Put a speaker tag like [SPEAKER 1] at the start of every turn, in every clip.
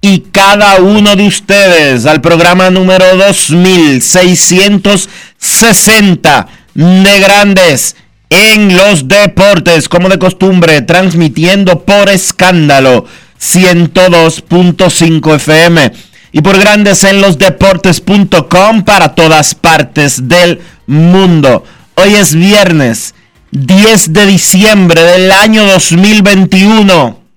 [SPEAKER 1] y cada uno de ustedes al programa número 2660 de Grandes en los Deportes, como de costumbre, transmitiendo por escándalo 102.5 FM y por Grandes en los Deportes.com para todas partes del mundo. Hoy es viernes 10 de diciembre del año 2021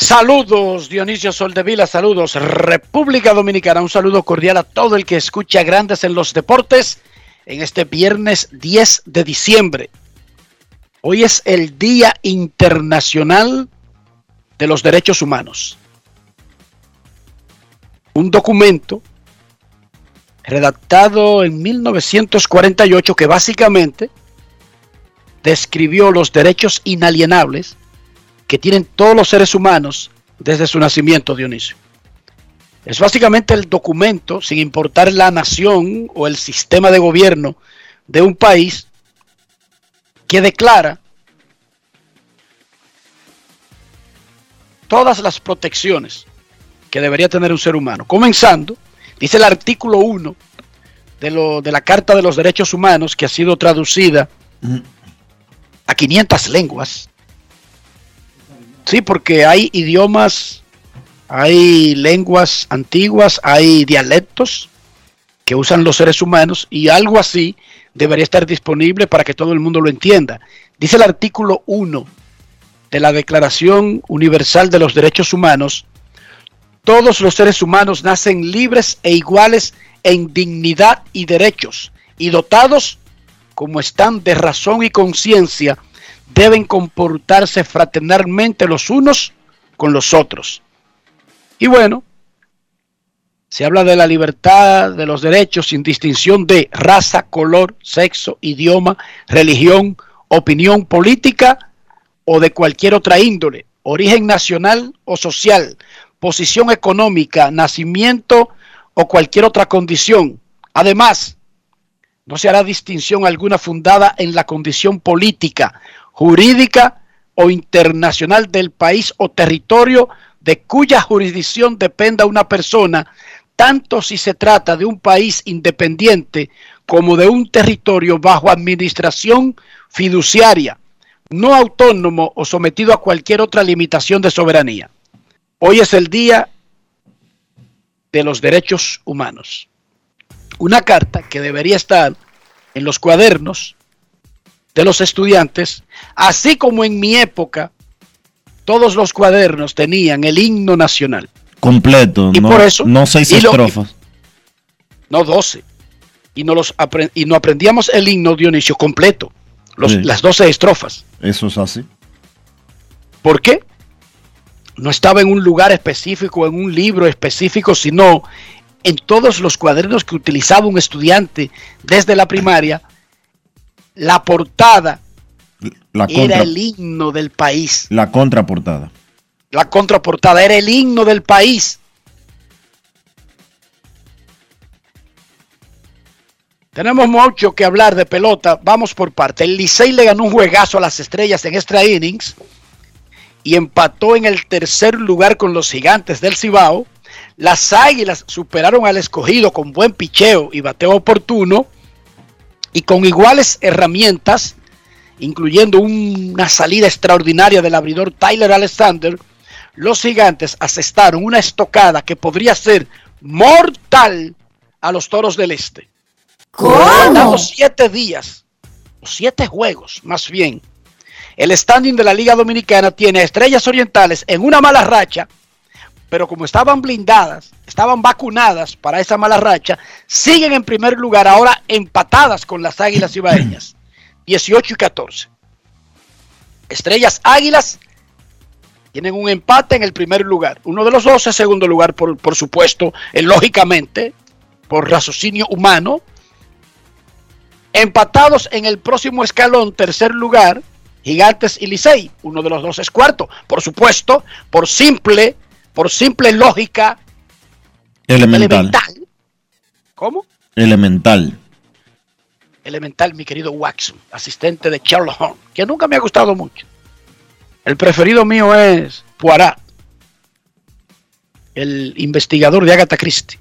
[SPEAKER 2] Saludos Dionisio Soldevila, saludos República Dominicana, un saludo cordial a todo el que escucha Grandes en los Deportes en este viernes 10 de diciembre. Hoy es el Día Internacional de los Derechos Humanos. Un documento redactado en 1948 que básicamente describió los derechos inalienables que tienen todos los seres humanos desde su nacimiento, Dionisio. Es básicamente el documento, sin importar la nación o el sistema de gobierno de un país, que declara todas las protecciones que debería tener un ser humano. Comenzando, dice el artículo 1 de, lo, de la Carta de los Derechos Humanos, que ha sido traducida a 500 lenguas, Sí, porque hay idiomas, hay lenguas antiguas, hay dialectos que usan los seres humanos y algo así debería estar disponible para que todo el mundo lo entienda. Dice el artículo 1 de la Declaración Universal de los Derechos Humanos, todos los seres humanos nacen libres e iguales en dignidad y derechos y dotados como están de razón y conciencia deben comportarse fraternalmente los unos con los otros. Y bueno, se habla de la libertad, de los derechos sin distinción de raza, color, sexo, idioma, religión, opinión política o de cualquier otra índole, origen nacional o social, posición económica, nacimiento o cualquier otra condición. Además, no se hará distinción alguna fundada en la condición política jurídica o internacional del país o territorio de cuya jurisdicción dependa una persona, tanto si se trata de un país independiente como de un territorio bajo administración fiduciaria, no autónomo o sometido a cualquier otra limitación de soberanía. Hoy es el Día de los Derechos Humanos. Una carta que debería estar en los cuadernos de los estudiantes, así como en mi época todos los cuadernos tenían el himno nacional.
[SPEAKER 1] Completo,
[SPEAKER 2] y
[SPEAKER 1] no,
[SPEAKER 2] por eso,
[SPEAKER 1] no seis estrofas.
[SPEAKER 2] no doce. y no, los y no aprendíamos el himno Dionisio completo, los-
[SPEAKER 1] Sí.
[SPEAKER 2] las 12 estrofas.
[SPEAKER 1] Eso es así.
[SPEAKER 2] ¿Por qué? No estaba en un lugar específico, en un libro específico, sino en todos los cuadernos que utilizaba un estudiante desde la primaria. La portada
[SPEAKER 1] La,
[SPEAKER 2] era el himno del país.
[SPEAKER 1] la contraportada.
[SPEAKER 2] La contraportada era el himno del país. Tenemos mucho que hablar de pelota. Vamos por parte. El Licey le ganó un juegazo a las estrellas en extra innings y empató en el tercer lugar con los gigantes del Cibao. Las águilas superaron al escogido con buen picheo y bateo oportuno y con iguales herramientas, incluyendo una salida extraordinaria del abridor Tyler Alexander. Los gigantes asestaron una estocada que podría ser mortal a los toros del este. Faltando siete días, o siete juegos más bien. El standing de la Liga Dominicana tiene a Estrellas Orientales en una mala racha, pero como estaban blindadas, estaban vacunadas para esa mala racha, siguen en primer lugar ahora empatadas con las Águilas Ibaeñas, 18 y 14. Estrellas Águilas tienen un empate en el primer lugar. Uno de los dos es segundo lugar, por, por supuesto, eh, lógicamente, por raciocinio humano. Empatados en el próximo escalón, tercer lugar, Gigantes y Licey. Uno de los dos es cuarto. Por supuesto, por simple, por simple lógica
[SPEAKER 1] Elemental.
[SPEAKER 2] elemental. ¿Cómo?
[SPEAKER 1] Elemental.
[SPEAKER 2] Elemental, mi querido Watson, asistente de Sherlock Holmes, que nunca me ha gustado mucho. El preferido mío es Poirot, el investigador de Agatha Christie.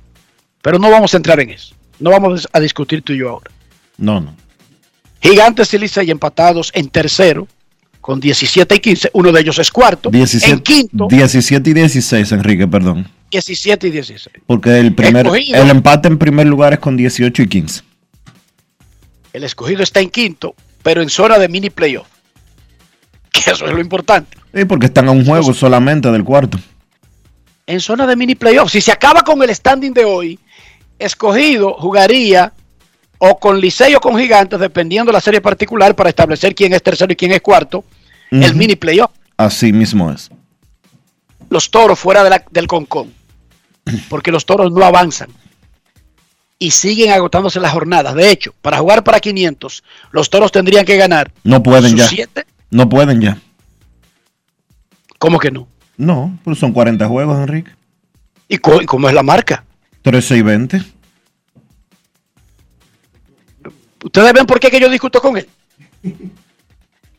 [SPEAKER 2] Pero no vamos a entrar en eso. No vamos a discutir tú y yo ahora.
[SPEAKER 1] No, no.
[SPEAKER 2] Gigantes y Licey empatados en tercero con 17 y 15. Uno de ellos es cuarto.
[SPEAKER 1] 17,
[SPEAKER 2] en quinto,
[SPEAKER 1] 17 y 16, Enrique, perdón.
[SPEAKER 2] 17 y 16.
[SPEAKER 1] Porque el primer
[SPEAKER 2] Escogido.
[SPEAKER 1] el empate en primer lugar es con 18 y 15.
[SPEAKER 2] El escogido está en quinto, pero en zona de mini playoff. Que eso es lo importante.
[SPEAKER 1] Sí, porque están a un juego solamente del cuarto.
[SPEAKER 2] en zona de mini playoff. Si se acaba con el standing de hoy, escogido jugaría o con Licey o con Gigantes, dependiendo de la serie particular, para establecer quién es tercero y quién es cuarto, el mini playoff.
[SPEAKER 1] Así mismo es.
[SPEAKER 2] Los toros fuera de la- del concón, porque los toros no avanzan y siguen agotándose las jornadas. De hecho, para jugar para 500, los toros tendrían que ganar
[SPEAKER 1] No pueden ya.
[SPEAKER 2] siete.
[SPEAKER 1] No pueden ya.
[SPEAKER 2] ¿Cómo que no?
[SPEAKER 1] No, pues son 40 juegos, Enrique.
[SPEAKER 2] ¿Y co- y cómo es la marca?
[SPEAKER 1] 13 y 20.
[SPEAKER 2] Ustedes ven por qué que yo discuto con él.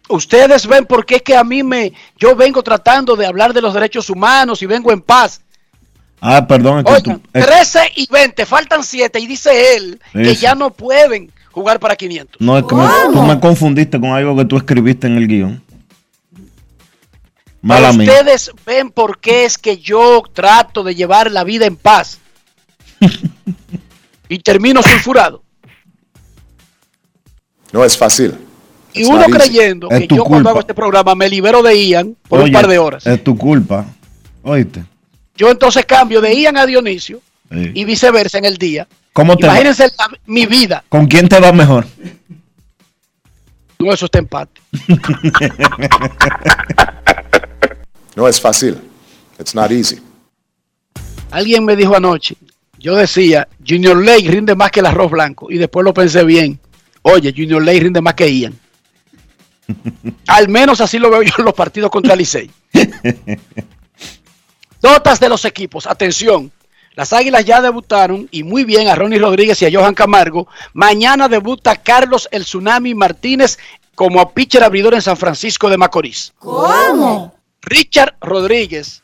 [SPEAKER 2] Ustedes ven por qué que a mí me, yo vengo tratando de hablar de los derechos humanos y vengo en paz.
[SPEAKER 1] Ah, perdón. Es que
[SPEAKER 2] Oigan,
[SPEAKER 1] tú- es-
[SPEAKER 2] 13 y 20, faltan 7 y dice él que ya no pueden jugar para 500.
[SPEAKER 1] no, es que me, tú me confundiste con algo que tú escribiste en el guion. Mala mía.
[SPEAKER 2] ustedes ven por qué es que yo trato de llevar la vida en paz. y termino sulfurado.
[SPEAKER 3] No es fácil.
[SPEAKER 2] Y uno creyendo
[SPEAKER 1] Es
[SPEAKER 2] que yo cuando hago este programa me libero de Ian por un par de horas.
[SPEAKER 1] Es tu culpa. Oíste.
[SPEAKER 2] Yo entonces cambio de Ian a Dionisio
[SPEAKER 1] Sí.
[SPEAKER 2] y viceversa en el día.
[SPEAKER 1] ¿Cómo te?
[SPEAKER 2] Imagínense la- mi vida.
[SPEAKER 1] ¿Con quién te va mejor?
[SPEAKER 2] No, eso está empate.
[SPEAKER 3] No es fácil. It's not easy.
[SPEAKER 2] Alguien me dijo anoche, yo decía, Junior Lake rinde más que el arroz blanco. Y después lo pensé bien. Oye, Junior Lake rinde más que Ian. Al menos así lo veo yo en los partidos contra Licey. Notas de los equipos. Atención. Las Águilas ya debutaron y muy bien a Ronnie Rodríguez y a Johan Camargo. Mañana debuta Carlos El Tsunami Martínez como pitcher abridor en San Francisco de Macorís.
[SPEAKER 4] ¿Cómo?
[SPEAKER 2] Richard Rodríguez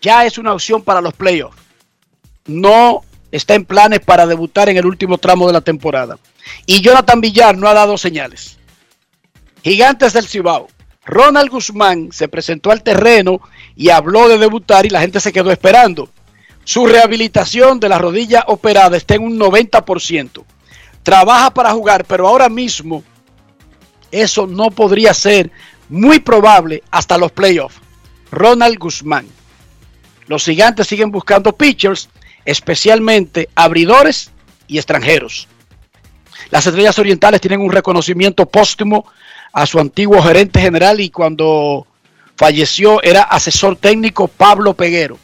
[SPEAKER 2] ya es una opción para los playoffs. No está en planes para debutar en el último tramo de la temporada. Y Jonathan Villar no ha dado señales. Gigantes del Cibao. Ronald Guzmán se presentó al terreno y habló de debutar y la gente se quedó esperando. Su rehabilitación de la rodilla operada está en un 90%. Trabaja para jugar, pero ahora mismo eso no podría ser muy probable hasta los playoffs. Ronald Guzmán. Los gigantes siguen buscando pitchers, especialmente abridores y extranjeros. Las Estrellas Orientales tienen un reconocimiento póstumo a su antiguo gerente general y cuando falleció era asesor técnico Pablo Peguero.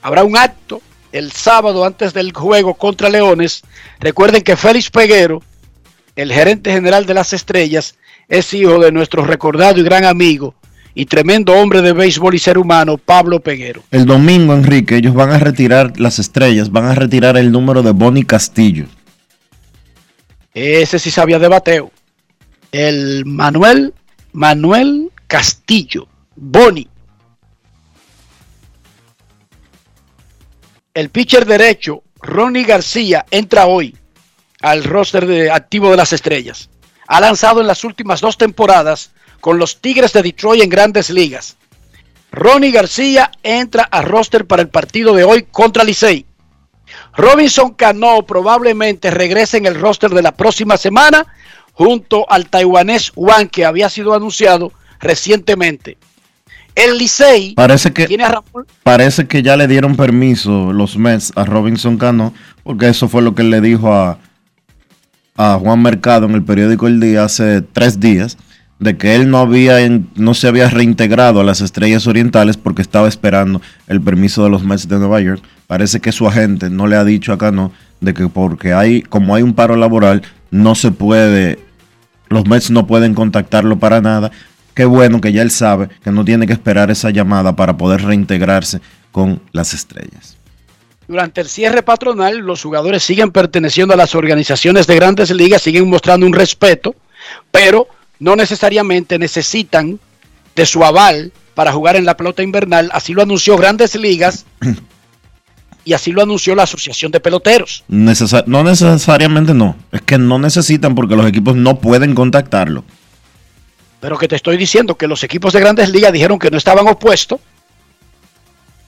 [SPEAKER 2] Habrá un acto el sábado antes del juego contra Leones. Recuerden que Félix Peguero, el gerente general de las Estrellas, es hijo de nuestro recordado y gran amigo y tremendo hombre de béisbol y ser humano, Pablo Peguero.
[SPEAKER 1] El domingo, Enrique, ellos van a retirar las estrellas, van a retirar el número de Bonnie Castillo.
[SPEAKER 2] Ese sí sabía de bateo. El Manuel, Manuel Castillo, Boni. El pitcher derecho, Ronnie García, entra hoy al roster de activo de las estrellas. Ha lanzado en las últimas dos temporadas con los Tigres de Detroit en grandes ligas. Ronnie García entra a roster para el partido de hoy contra Licey. Robinson Cano probablemente regrese en el roster de la próxima semana junto al taiwanés Juan que había sido anunciado recientemente. El Licey
[SPEAKER 1] Parece que,
[SPEAKER 2] tiene a Ramón
[SPEAKER 1] parece que ya le dieron permiso los Mets a Robinson Cano, porque eso fue lo que él le dijo a, a Juan Mercado en el periódico El Día hace tres días, de que él no, había, no se había reintegrado a las Estrellas Orientales porque estaba esperando el permiso de los Mets de Nueva York. Parece que su agente no le ha dicho a Cano de que porque hay, como hay un paro laboral, no se puede, los Mets no pueden contactarlo para nada. Qué bueno que ya él sabe que no tiene que esperar esa llamada para poder reintegrarse con las estrellas.
[SPEAKER 2] Durante el cierre patronal, los jugadores siguen perteneciendo a las organizaciones de grandes ligas, siguen mostrando un respeto, pero no necesariamente necesitan de su aval para jugar en la pelota invernal. Así lo anunció Grandes Ligas y así lo anunció la Asociación de Peloteros.
[SPEAKER 1] No necesariamente no, es que no necesitan porque los equipos no pueden contactarlo.
[SPEAKER 2] Pero que te estoy diciendo que los equipos de Grandes Ligas dijeron que no estaban opuestos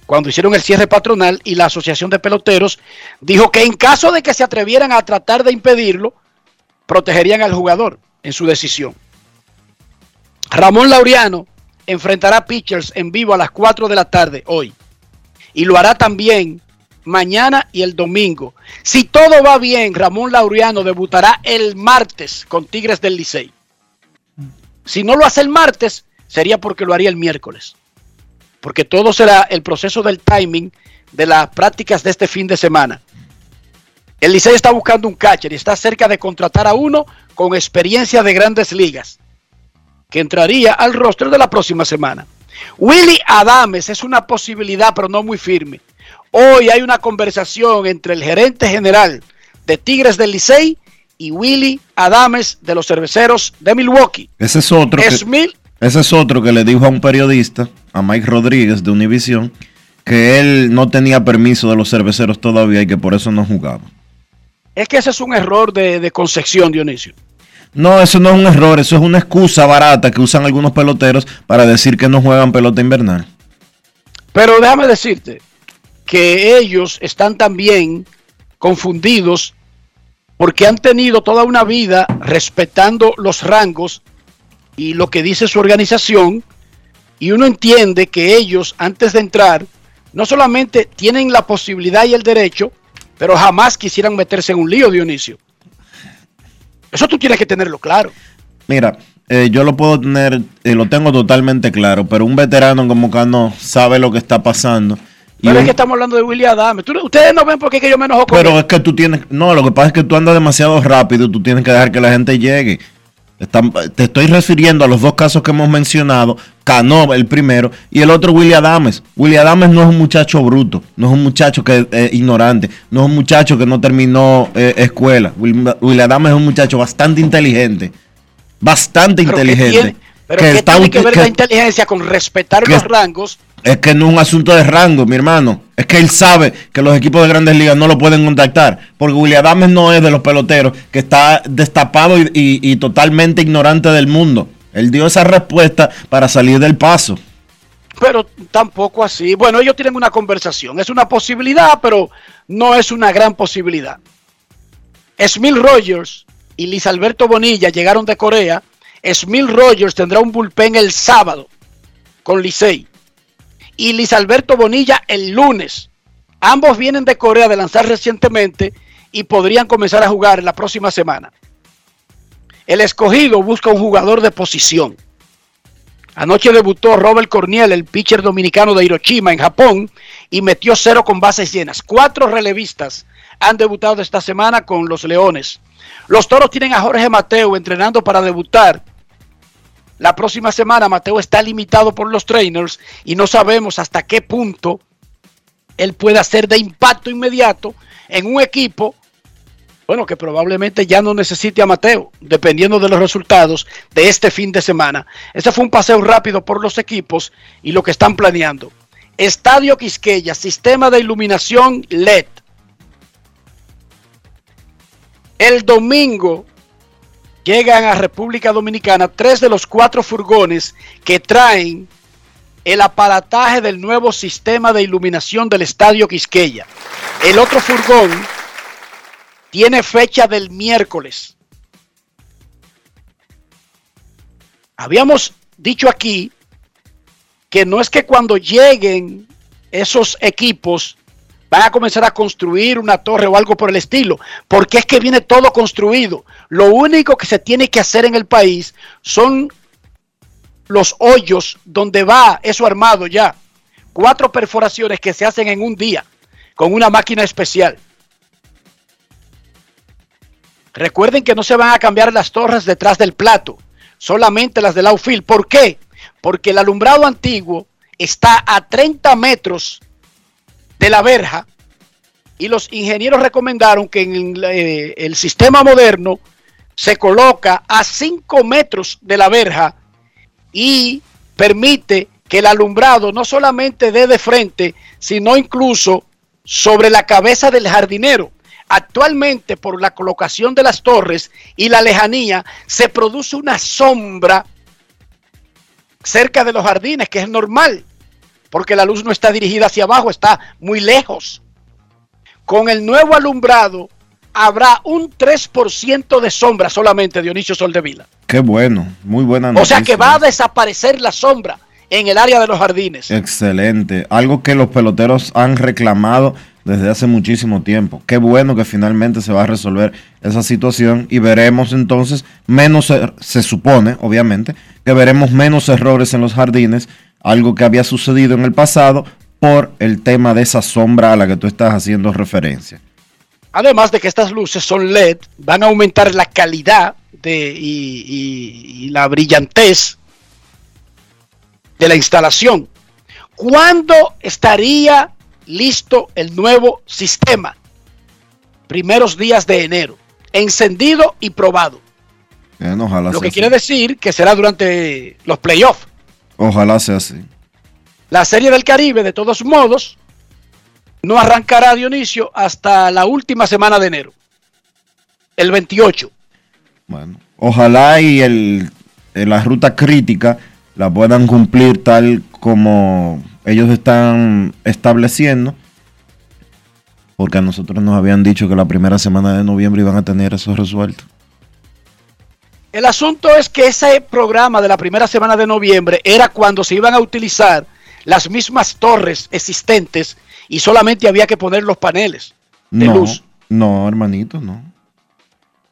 [SPEAKER 2] cuando hicieron el cierre patronal y la Asociación de Peloteros dijo que en caso de que se atrevieran a tratar de impedirlo, protegerían al jugador en su decisión. Ramón Laureano enfrentará a pitchers en vivo a las 4 de la tarde hoy. Y lo hará también mañana y el domingo. Si todo va bien, Ramón Laureano debutará el martes con Tigres del Licey. Si no lo hace el martes, sería porque lo haría el miércoles. Porque todo será el proceso del timing de las prácticas de este fin de semana. El Licey está buscando un catcher y está cerca de contratar a uno con experiencia de grandes ligas, que entraría al roster de la próxima semana. Willy Adames es una posibilidad, pero no muy firme. Hoy hay una conversación entre el gerente general de Tigres del Licey y Willy Adames de los cerveceros de Milwaukee.
[SPEAKER 1] Ese es otro que,
[SPEAKER 2] Smith,
[SPEAKER 1] ese es otro que le dijo a un periodista, a Mike Rodríguez de Univision, que él no tenía permiso de los cerveceros todavía y que por eso no jugaba.
[SPEAKER 2] es que ese es un error de, de concepción, Dionisio.
[SPEAKER 1] No, eso no es un error, eso es una excusa barata que usan algunos peloteros para decir que no juegan pelota invernal.
[SPEAKER 2] Pero déjame decirte que ellos están también confundidos porque han tenido toda una vida respetando los rangos y lo que dice su organización y uno entiende que ellos antes de entrar no solamente tienen la posibilidad y el derecho, pero jamás quisieran meterse en un lío, Dionisio. Eso tú tienes que tenerlo claro.
[SPEAKER 1] Mira, eh, yo lo puedo tener, eh, lo tengo totalmente claro, pero un veterano como Cano sabe lo que está pasando. Y
[SPEAKER 2] Pero es
[SPEAKER 1] un-
[SPEAKER 2] que estamos hablando de William Adame. Ustedes no ven por qué que yo me enojo con
[SPEAKER 1] pero
[SPEAKER 2] él.
[SPEAKER 1] es que tú tienes, no, lo que pasa es que tú andas demasiado rápido, tú tienes que dejar que la gente llegue. Están- te estoy refiriendo a los dos casos que hemos mencionado, Cano, el primero, y el otro William Adames. William Adames no es un muchacho bruto, no es un muchacho que es ignorante, no es un muchacho que no terminó eh, escuela. Will- William Adames es un muchacho bastante inteligente, bastante
[SPEAKER 2] Pero ¿qué
[SPEAKER 1] inteligente.
[SPEAKER 2] tiene- pero
[SPEAKER 1] que
[SPEAKER 2] ¿qué
[SPEAKER 1] está
[SPEAKER 2] tiene que ver
[SPEAKER 1] que-
[SPEAKER 2] la inteligencia con respetar los rangos?
[SPEAKER 1] es que no es un asunto de rango, mi hermano. Es que él sabe que los equipos de grandes ligas no lo pueden contactar. Porque William Adames no es de los peloteros que está destapado y, totalmente ignorante del mundo. Él dio esa respuesta para salir del paso.
[SPEAKER 2] Pero tampoco así. Bueno, ellos tienen una conversación. Es una posibilidad, pero no es una gran posibilidad. Smil Rogers y Liz Alberto Bonilla llegaron de Corea. Smil Rogers tendrá un bullpen el sábado con Licey. Y Liz Alberto Bonilla el lunes. Ambos vienen de Corea de lanzar recientemente y podrían comenzar a jugar la próxima semana. El escogido busca un jugador de posición. Anoche debutó Robert Corniel, el pitcher dominicano de Hiroshima en Japón, y metió cero con bases llenas. Cuatro relevistas han debutado esta semana con los Leones. Los Toros tienen a Jorge Mateo entrenando para debutar. La próxima semana Mateo está limitado por los trainers y no sabemos hasta qué punto él puede hacer de impacto inmediato en un equipo bueno, que probablemente ya no necesite a Mateo, dependiendo de los resultados de este fin de semana. Ese fue un paseo rápido por los equipos y lo que están planeando. Estadio Quisqueya, sistema de iluminación LED. El domingo llegan a República Dominicana tres de los cuatro furgones que traen el aparataje del nuevo sistema de iluminación del Estadio Quisqueya. El otro furgón tiene fecha del miércoles. Habíamos dicho aquí que no es que cuando lleguen esos equipos van a comenzar a construir una torre o algo por el estilo, porque es que viene todo construido. Lo único que se tiene que hacer en el país son los hoyos donde va eso armado ya. Cuatro perforaciones que se hacen en un día con una máquina especial. Recuerden que no se van a cambiar las torres detrás del plato, solamente las del outfield. ¿Por qué? Porque el alumbrado antiguo está a 30 metros de la verja y los ingenieros recomendaron que en el, eh, sistema moderno se coloca a 5 metros de la verja y permite que el alumbrado no solamente dé de frente, sino incluso sobre la cabeza del jardinero. Actualmente, por la colocación de las torres y la lejanía, se produce una sombra cerca de los jardines, que es normal, porque la luz no está dirigida hacia abajo, está muy lejos. Con el nuevo alumbrado habrá un 3% de sombra solamente, Dionisio Soldevila.
[SPEAKER 1] Qué bueno, muy buena
[SPEAKER 2] noticia. O sea que va a desaparecer la sombra en el área de los jardines.
[SPEAKER 1] Excelente, algo que los peloteros han reclamado desde hace muchísimo tiempo. Qué bueno que finalmente se va a resolver esa situación y veremos entonces menos, er, se supone, obviamente, que veremos menos errores en los jardines, algo que había sucedido en el pasado por el tema de esa sombra a la que tú estás haciendo referencia.
[SPEAKER 2] Además de que estas luces son LED, van a aumentar la calidad de, y, y la brillantez de la instalación. ¿Cuándo estaría listo el nuevo sistema. Primeros días de enero. Encendido y probado. Lo que quiere decir que será durante los playoffs.
[SPEAKER 1] Ojalá sea así.
[SPEAKER 2] La Serie del Caribe, de todos modos, no arrancará Dionisio hasta la última semana de enero. El 28.
[SPEAKER 1] Bueno, ojalá y el, la ruta crítica la puedan cumplir tal como ellos están estableciendo, porque a nosotros nos habían dicho que la primera semana de noviembre iban a tener eso resuelto.
[SPEAKER 2] El asunto es que ese programa de la primera semana de noviembre era cuando se iban a utilizar las mismas torres existentes y solamente había que poner los paneles de luz.
[SPEAKER 1] No, hermanito, no.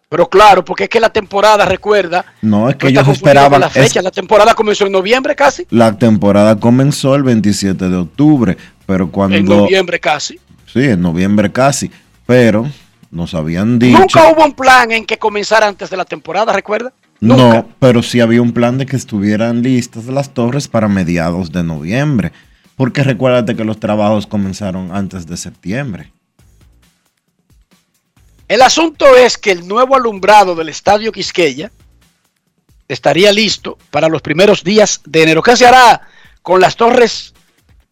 [SPEAKER 2] Pero claro, porque es que la temporada, recuerda.
[SPEAKER 1] No, es que ellos esperaban.
[SPEAKER 2] La fecha, la temporada comenzó en noviembre casi.
[SPEAKER 1] La temporada comenzó el 27 de octubre, pero cuando.
[SPEAKER 2] En noviembre casi.
[SPEAKER 1] Sí, en noviembre casi. Pero nos habían dicho.
[SPEAKER 2] Nunca hubo un plan en que comenzara antes de la temporada, ¿recuerda?
[SPEAKER 1] No, pero sí había un plan de que estuvieran listas las torres para mediados de noviembre. Porque recuérdate que los trabajos comenzaron antes de septiembre.
[SPEAKER 2] El asunto es que el nuevo alumbrado del Estadio Quisqueya estaría listo para los primeros días de enero. ¿Qué se hará con las torres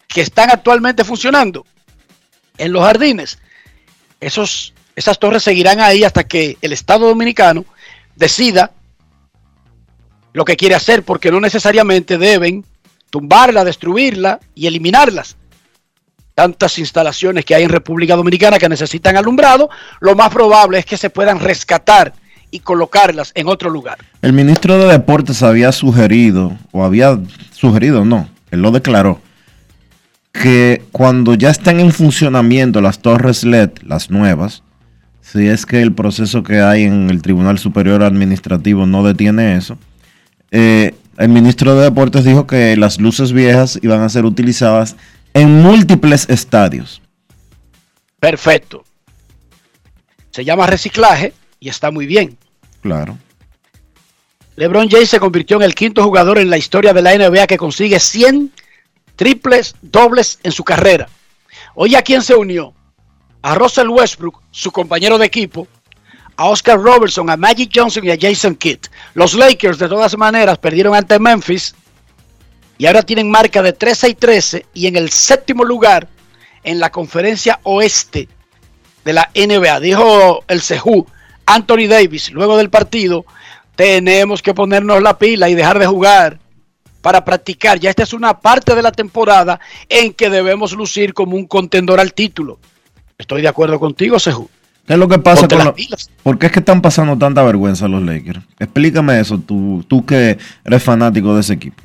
[SPEAKER 2] que están actualmente funcionando en los jardines? Esos, esas torres seguirán ahí hasta que el Estado Dominicano decida lo que quiere hacer, porque no necesariamente deben tumbarla, destruirla y eliminarlas tantas instalaciones que hay en República Dominicana que necesitan alumbrado, lo más probable es que se puedan rescatar y colocarlas en otro lugar.
[SPEAKER 1] El ministro de Deportes había sugerido, o había sugerido, no, él lo declaró, que cuando ya estén en funcionamiento las torres LED, las nuevas, si es que el proceso que hay en el Tribunal Superior Administrativo no detiene eso. Eh, el ministro de Deportes dijo que las luces viejas iban a ser utilizadas en múltiples estadios.
[SPEAKER 2] Perfecto. Se llama reciclaje y está muy bien.
[SPEAKER 1] Claro.
[SPEAKER 2] LeBron James se convirtió en el quinto jugador en la historia de la NBA que consigue 100 triples dobles en su carrera. Oye, ¿a quién se unió? A Russell Westbrook, su compañero de equipo, a Oscar Robertson, a Magic Johnson y a Jason Kidd. Los Lakers, de todas maneras, perdieron ante Memphis y ahora tienen marca de 13 y 13 y en el séptimo lugar en la conferencia oeste de la NBA. Dijo el Sejú Anthony Davis luego del partido, tenemos que ponernos la pila y dejar de jugar para practicar. Ya esta es una parte de la temporada en que debemos lucir como un contendor al título. Estoy de acuerdo contigo, Sejú.
[SPEAKER 1] ¿Qué es lo que pasa
[SPEAKER 2] Ponte
[SPEAKER 1] con
[SPEAKER 2] las.
[SPEAKER 1] ¿Por qué es que están pasando tanta vergüenza los Lakers? Explícame eso, tú, tú que eres fanático de ese equipo.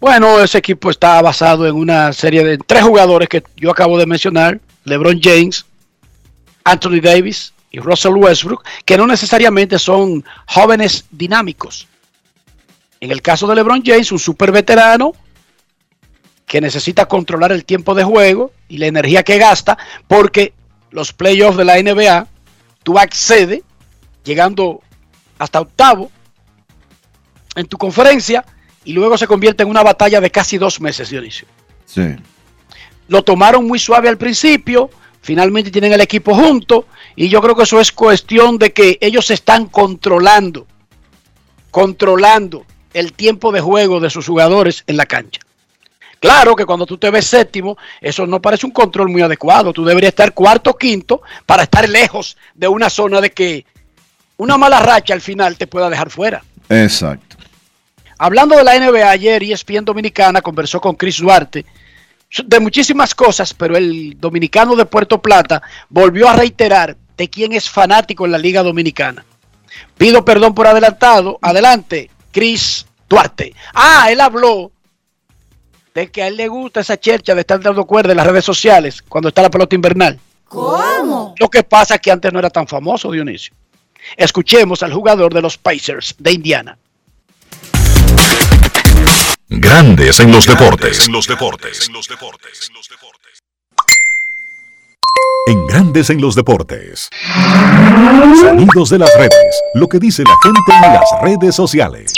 [SPEAKER 2] Bueno, ese equipo está basado en una serie de tres jugadores que yo acabo de mencionar, LeBron James, Anthony Davis y Russell Westbrook, que no necesariamente son jóvenes dinámicos. En el caso de LeBron James, un super veterano que necesita controlar el tiempo de juego y la energía que gasta, porque los playoffs de la NBA, tú accedes llegando hasta octavo en tu conferencia y luego se convierte en una batalla de casi dos meses, Dionisio.
[SPEAKER 1] Sí.
[SPEAKER 2] Lo tomaron muy suave al principio, finalmente tienen el equipo junto y yo creo que eso es cuestión de que ellos están controlando, controlando el tiempo de juego de sus jugadores en la cancha. Claro que cuando tú te ves séptimo, eso no parece un control muy adecuado. Tú deberías estar cuarto o quinto para estar lejos de una zona de que una mala racha al final te pueda dejar fuera.
[SPEAKER 1] Exacto.
[SPEAKER 2] Hablando de la NBA, ayer ESPN Dominicana conversó con Chris Duarte de muchísimas cosas, pero el dominicano de Puerto Plata volvió a reiterar de quién es fanático en la Liga Dominicana. Pido perdón por adelantado. Adelante, Chris Duarte. Ah, él habló de que a él le gusta esa chercha de estar dando cuerda en las redes sociales cuando está la pelota invernal.
[SPEAKER 4] ¿Cómo?
[SPEAKER 2] Lo que pasa es que antes no era tan famoso, Dionisio. Escuchemos al jugador de los Pacers de Indiana.
[SPEAKER 5] Grandes en los deportes. En los deportes. En los deportes. En Grandes en los deportes. Sonidos de las redes. Lo que dice la gente en las redes sociales.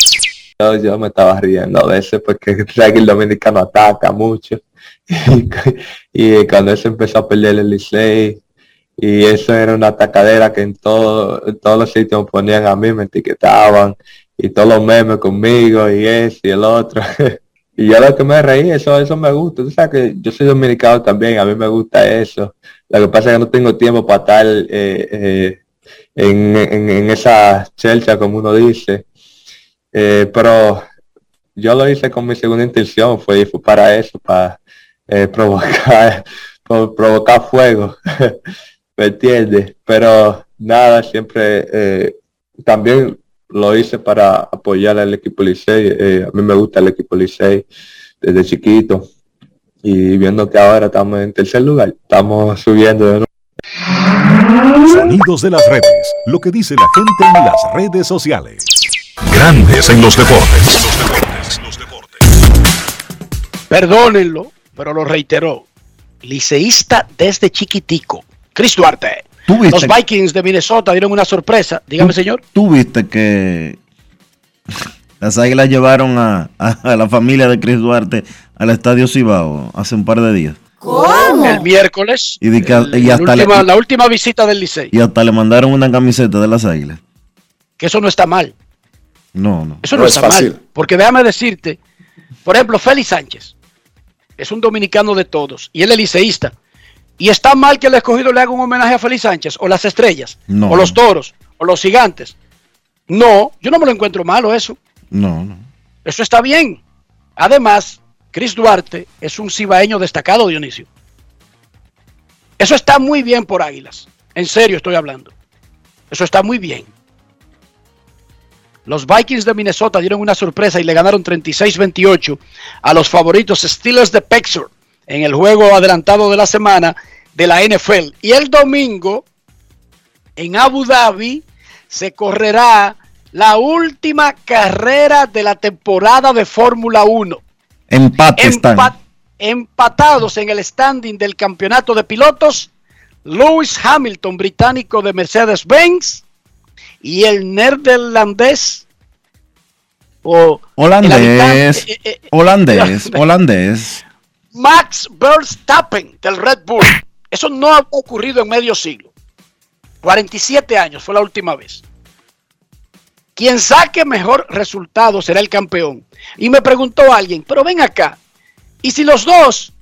[SPEAKER 6] Yo, yo me estaba riendo de eso porque sé que el dominicano ataca mucho. Y, cuando eso empezó a perder el Licey, y eso era una atacadera que en, todo, en todos los sitios me ponían a mí, me etiquetaban, y todos los memes conmigo, y ese y el otro. y yo lo que me reí, eso, eso me gusta. Tú sabes que yo soy dominicano también, a mí me gusta eso. Lo que pasa es que no tengo tiempo para estar eh, eh, en, en esa chelcha, como uno dice. Eh, pero yo lo hice con mi segunda intención, fue, para eso, para eh, provocar, pro- provocar fuego, ¿me entiendes? Pero nada, siempre eh, también lo hice para apoyar al equipo Licey, eh, a mí me gusta el equipo Licey desde chiquito y viendo que ahora estamos en tercer lugar, estamos subiendo de nuevo.
[SPEAKER 5] Sonidos de las redes. Lo que dice la gente en las redes sociales. Grandes en los deportes.
[SPEAKER 2] Perdónenlo, pero lo reiteró. Liceísta desde chiquitico. Chris Duarte.
[SPEAKER 1] ¿Tú viste,
[SPEAKER 2] Los Vikings de Minnesota dieron una sorpresa. Dígame, señor.
[SPEAKER 1] tú viste que las águilas llevaron a, a- a la familia de Chris Duarte al estadio Cibao hace un par de días.
[SPEAKER 4] ¿Cómo?
[SPEAKER 2] El miércoles.
[SPEAKER 1] Y di que-
[SPEAKER 2] el-
[SPEAKER 1] y hasta
[SPEAKER 2] la,
[SPEAKER 1] le-
[SPEAKER 2] última, la última visita del Licey.
[SPEAKER 1] Y hata le mandaron una camiseta de las águilas.
[SPEAKER 2] Que eso no está mal.
[SPEAKER 1] No, no.
[SPEAKER 2] Eso no,
[SPEAKER 3] No es
[SPEAKER 2] está
[SPEAKER 3] fácil.
[SPEAKER 2] mal. Porque déjame decirte, por ejemplo, Félix Sánchez es un dominicano de todos y él es liceísta. Y está mal que el escogido le haga un homenaje a Félix Sánchez o las estrellas
[SPEAKER 1] No.
[SPEAKER 2] o los toros o los gigantes. No, yo no me lo encuentro malo eso.
[SPEAKER 1] No, no.
[SPEAKER 2] Eso está bien. Además, Chris Duarte es un cibaeño destacado, Dionisio. Eso está muy bien por Águilas. En serio estoy hablando. Eso está muy bien. Los Vikings de Minnesota dieron una sorpresa y le ganaron 36-28 a los favoritos Steelers de Pittsburgh en el juego adelantado de la semana de la NFL. Y el domingo, en Abu Dhabi se correrá la última carrera de la temporada de Fórmula 1.
[SPEAKER 1] Empate.
[SPEAKER 2] Empa- empatados en el standing del campeonato de pilotos, Lewis Hamilton, británico de Mercedes-Benz, y el neerlandés o
[SPEAKER 1] Holandés,
[SPEAKER 2] eh, eh,
[SPEAKER 1] holandés, holandés.
[SPEAKER 2] Max Verstappen del Red Bull. Eso no ha ocurrido en medio siglo. 47 años fue la última vez. Quien saque mejor resultado será el campeón. Y me preguntó alguien, pero ven acá, ¿y si los dos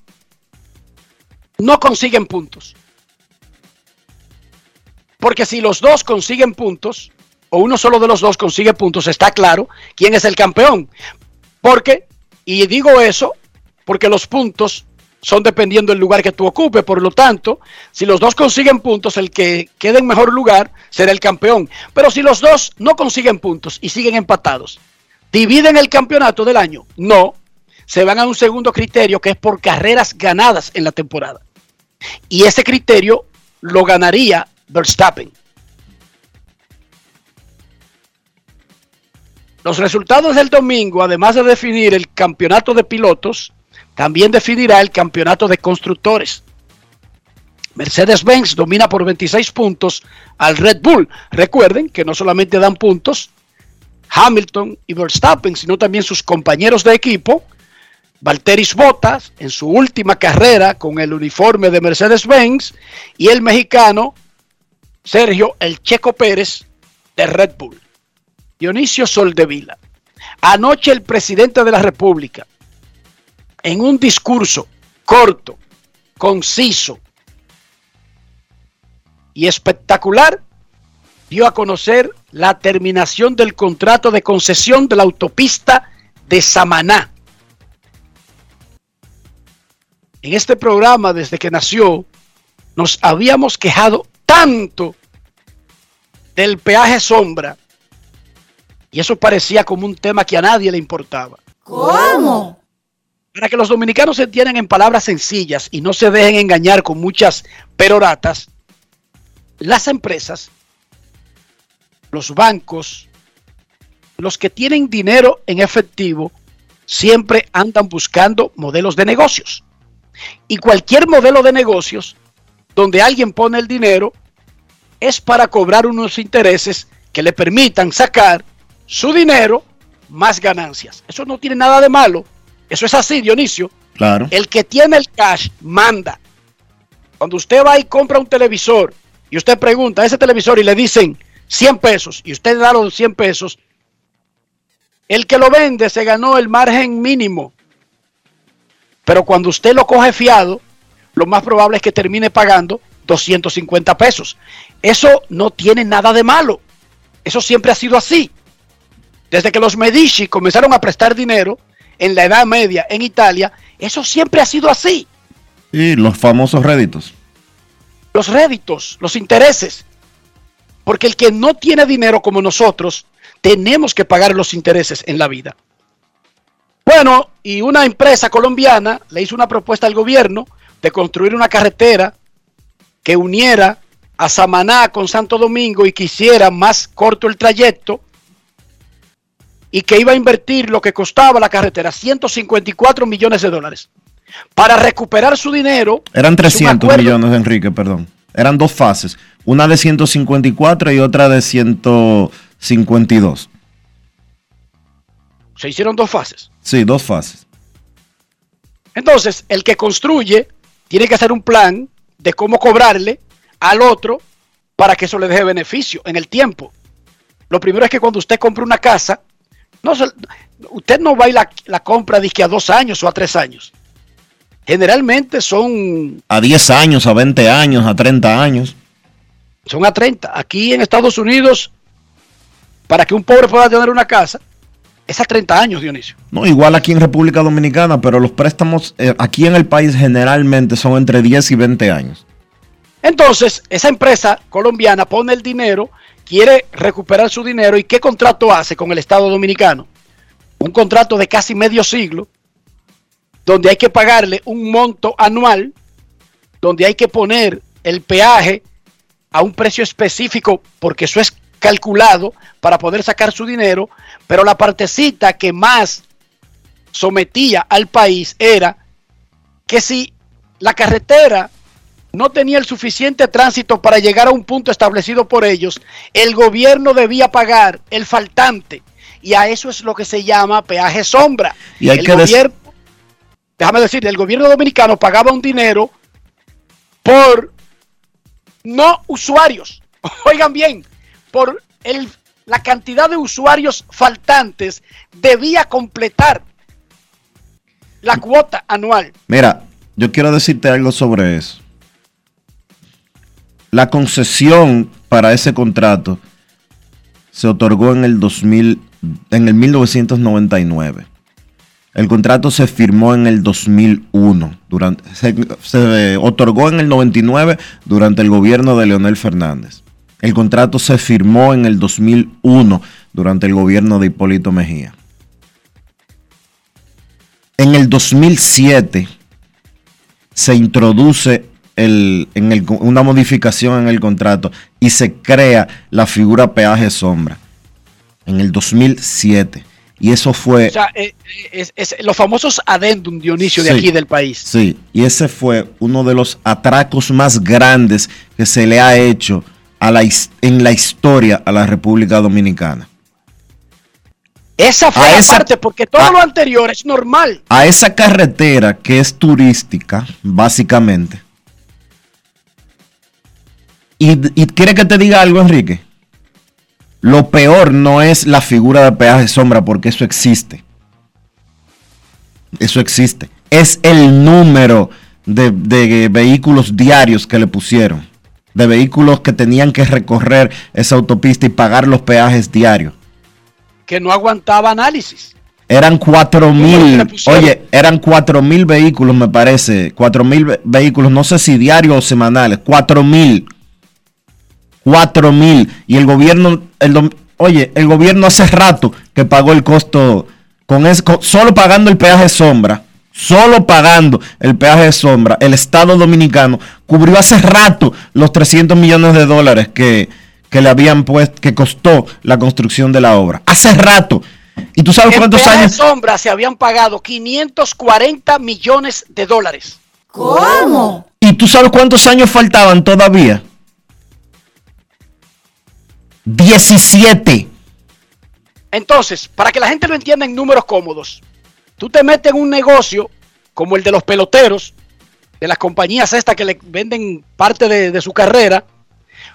[SPEAKER 2] no consiguen puntos? Porque si los dos consiguen puntos, o uno solo de los dos consigue puntos, está claro quién es el campeón. Porque, y digo eso, porque los puntos son dependiendo del lugar que tú ocupes. Por lo tanto, si los dos consiguen puntos, el que quede en mejor lugar será el campeón. Pero si los dos no consiguen puntos y siguen empatados, ¿dividen el campeonato del año? No. Se van a un segundo criterio que es por carreras ganadas en la temporada. Y ese criterio lo ganaría Verstappen. Los resultados del domingo, además de definir el campeonato de pilotos, también definirá el campeonato de constructores. Mercedes-Benz domina por 26 puntos al Red Bull. Recuerden que no solamente dan puntos Hamilton y Verstappen, sino también sus compañeros de equipo. Valteris Bottas en su última carrera con el uniforme de Mercedes-Benz y el mexicano Sergio El Checo Pérez de Red Bull. Dionisio Soldevila. Anoche el presidente de la República, en un discurso corto, conciso y espectacular, dio a conocer la terminación del contrato de concesión de la autopista de Samaná. En este programa, desde que nació, nos habíamos quejado tanto del peaje sombra y eso parecía como un tema que a nadie le importaba.
[SPEAKER 4] ¿Cómo?
[SPEAKER 2] Para que los dominicanos se entiendan en palabras sencillas y no se dejen engañar con muchas peroratas, las empresas, los bancos, los que tienen dinero en efectivo, siempre andan buscando modelos de negocios. Y cualquier modelo de negocios donde alguien pone el dinero es para cobrar unos intereses que le permitan sacar su dinero más ganancias. Eso no tiene nada de malo. Eso es así, Dionisio.
[SPEAKER 1] Claro.
[SPEAKER 2] El que tiene el cash manda. Cuando usted va y compra un televisor y usted pregunta a ese televisor y le dicen 100 pesos y usted da los 100 pesos, el que lo vende se ganó el margen mínimo. Pero cuando usted lo coge fiado, lo más probable es que termine pagando 250 pesos. Eso no tiene nada de malo. Eso siempre ha sido así. Desde que los Medici comenzaron a prestar dinero en la Edad Media en Italia, eso siempre ha sido así.
[SPEAKER 1] Y los famosos réditos.
[SPEAKER 2] Los réditos, los intereses. Porque el que no tiene dinero como nosotros, tenemos que pagar los intereses en la vida. Bueno, y una empresa colombiana le hizo una propuesta al gobierno de construir una carretera que uniera a Samaná con Santo Domingo y que hiciera más corto el trayecto y que iba a invertir lo que costaba la carretera, 154 millones de dólares, para recuperar su dinero.
[SPEAKER 1] Eran
[SPEAKER 2] es un
[SPEAKER 1] 300
[SPEAKER 2] acuerdo-
[SPEAKER 1] millones, Enrique, perdón. Eran dos fases. Una de 154 y otra de 152.
[SPEAKER 2] Se hicieron dos fases.
[SPEAKER 1] Sí, dos fases.
[SPEAKER 2] Entonces, el que construye tiene que hacer un plan de cómo cobrarle al otro para que eso le deje beneficio en el tiempo. Lo primero es que cuando usted compra una casa, no usted no va y la, la compra dizque a dos años o a tres años. Generalmente son,
[SPEAKER 1] A 10 años, a 20 años, a 30 años.
[SPEAKER 2] son a 30. Aquí en Estados Unidos, para que un pobre pueda tener una casa, es a 30 años, Dionisio.
[SPEAKER 1] No, igual aquí en República Dominicana, pero los préstamos eh, aquí en el país generalmente son entre 10 y 20 años.
[SPEAKER 2] Entonces, esa empresa colombiana pone el dinero, quiere recuperar su dinero y ¿qué contrato hace con el Estado Dominicano? Un contrato de casi medio siglo, donde hay que pagarle un monto anual, donde hay que poner el peaje a un precio específico, porque eso es calculado para poder sacar su dinero, pero la partecita que más sometía al país era que si la carretera no tenía el suficiente tránsito para llegar a un punto establecido por ellos, el gobierno debía pagar el faltante. Y a eso es lo que se llama peaje sombra.
[SPEAKER 1] Y hay
[SPEAKER 2] el
[SPEAKER 1] que
[SPEAKER 2] gobierno, déjame decir, el gobierno dominicano pagaba un dinero por no usuarios. Oigan bien, por el, la cantidad de usuarios faltantes debía completar la cuota anual.
[SPEAKER 1] Mira, yo quiero decirte algo sobre eso. La concesión para ese contrato se otorgó en el 2000, en el 1999. El contrato se firmó en el 2001. Durante, se, se otorgó en el 99 durante el gobierno de Leonel Fernández. El contrato se firmó en el 2001 durante el gobierno de Hipólito Mejía. En el 2007 se introduce el- en el- una modificación en el contrato y se crea la figura peaje sombra. En el 2007. Y eso fue...
[SPEAKER 2] O sea, eh, eh, es, es los famosos adendum, Dionisio, de aquí del país.
[SPEAKER 1] Sí, y ese fue uno de los atracos más grandes que se le ha hecho a la, en la historia a la República Dominicana.
[SPEAKER 2] Esa fue
[SPEAKER 1] A
[SPEAKER 2] la
[SPEAKER 1] esa-
[SPEAKER 2] parte, porque todo
[SPEAKER 1] a-
[SPEAKER 2] lo anterior es normal.
[SPEAKER 1] A esa carretera que es turística, básicamente. Y, y quiere que te diga algo, Enrique. Lo peor no es la figura de peaje sombra, porque eso existe. Eso existe. Es el número de, de vehículos diarios que le pusieron. De vehículos que tenían que recorrer esa autopista y pagar los peajes diarios.
[SPEAKER 2] que no aguantaba análisis.
[SPEAKER 1] Eran cuatro
[SPEAKER 2] ¿Cómo le
[SPEAKER 1] mil, oye, eran cuatro mil vehículos, me parece. Cuatro mil ve- vehículos, no sé si diarios o semanales. Cuatro mil. Cuatro mil. Y el gobierno, el, oye, el gobierno hace rato que pagó el costo, con es, con- solo pagando el peaje sombra, solo pagando el peaje de sombra, el Estado Dominicano cubrió hace rato los 300 millones de dólares que, que le habían puesto, que costó la construcción de la obra. Hace rato. ¿Y tú sabes
[SPEAKER 2] En
[SPEAKER 1] cuántos
[SPEAKER 2] peaje
[SPEAKER 1] años?
[SPEAKER 2] sombra se habían pagado 540 millones de dólares.
[SPEAKER 4] ¿Cómo?
[SPEAKER 1] ¿Y tú sabes cuántos años faltaban todavía? 17.
[SPEAKER 2] Entonces, para que la gente lo entienda en números cómodos, tú te metes en un negocio como el de los peloteros, de las compañías estas que le venden parte de, su carrera,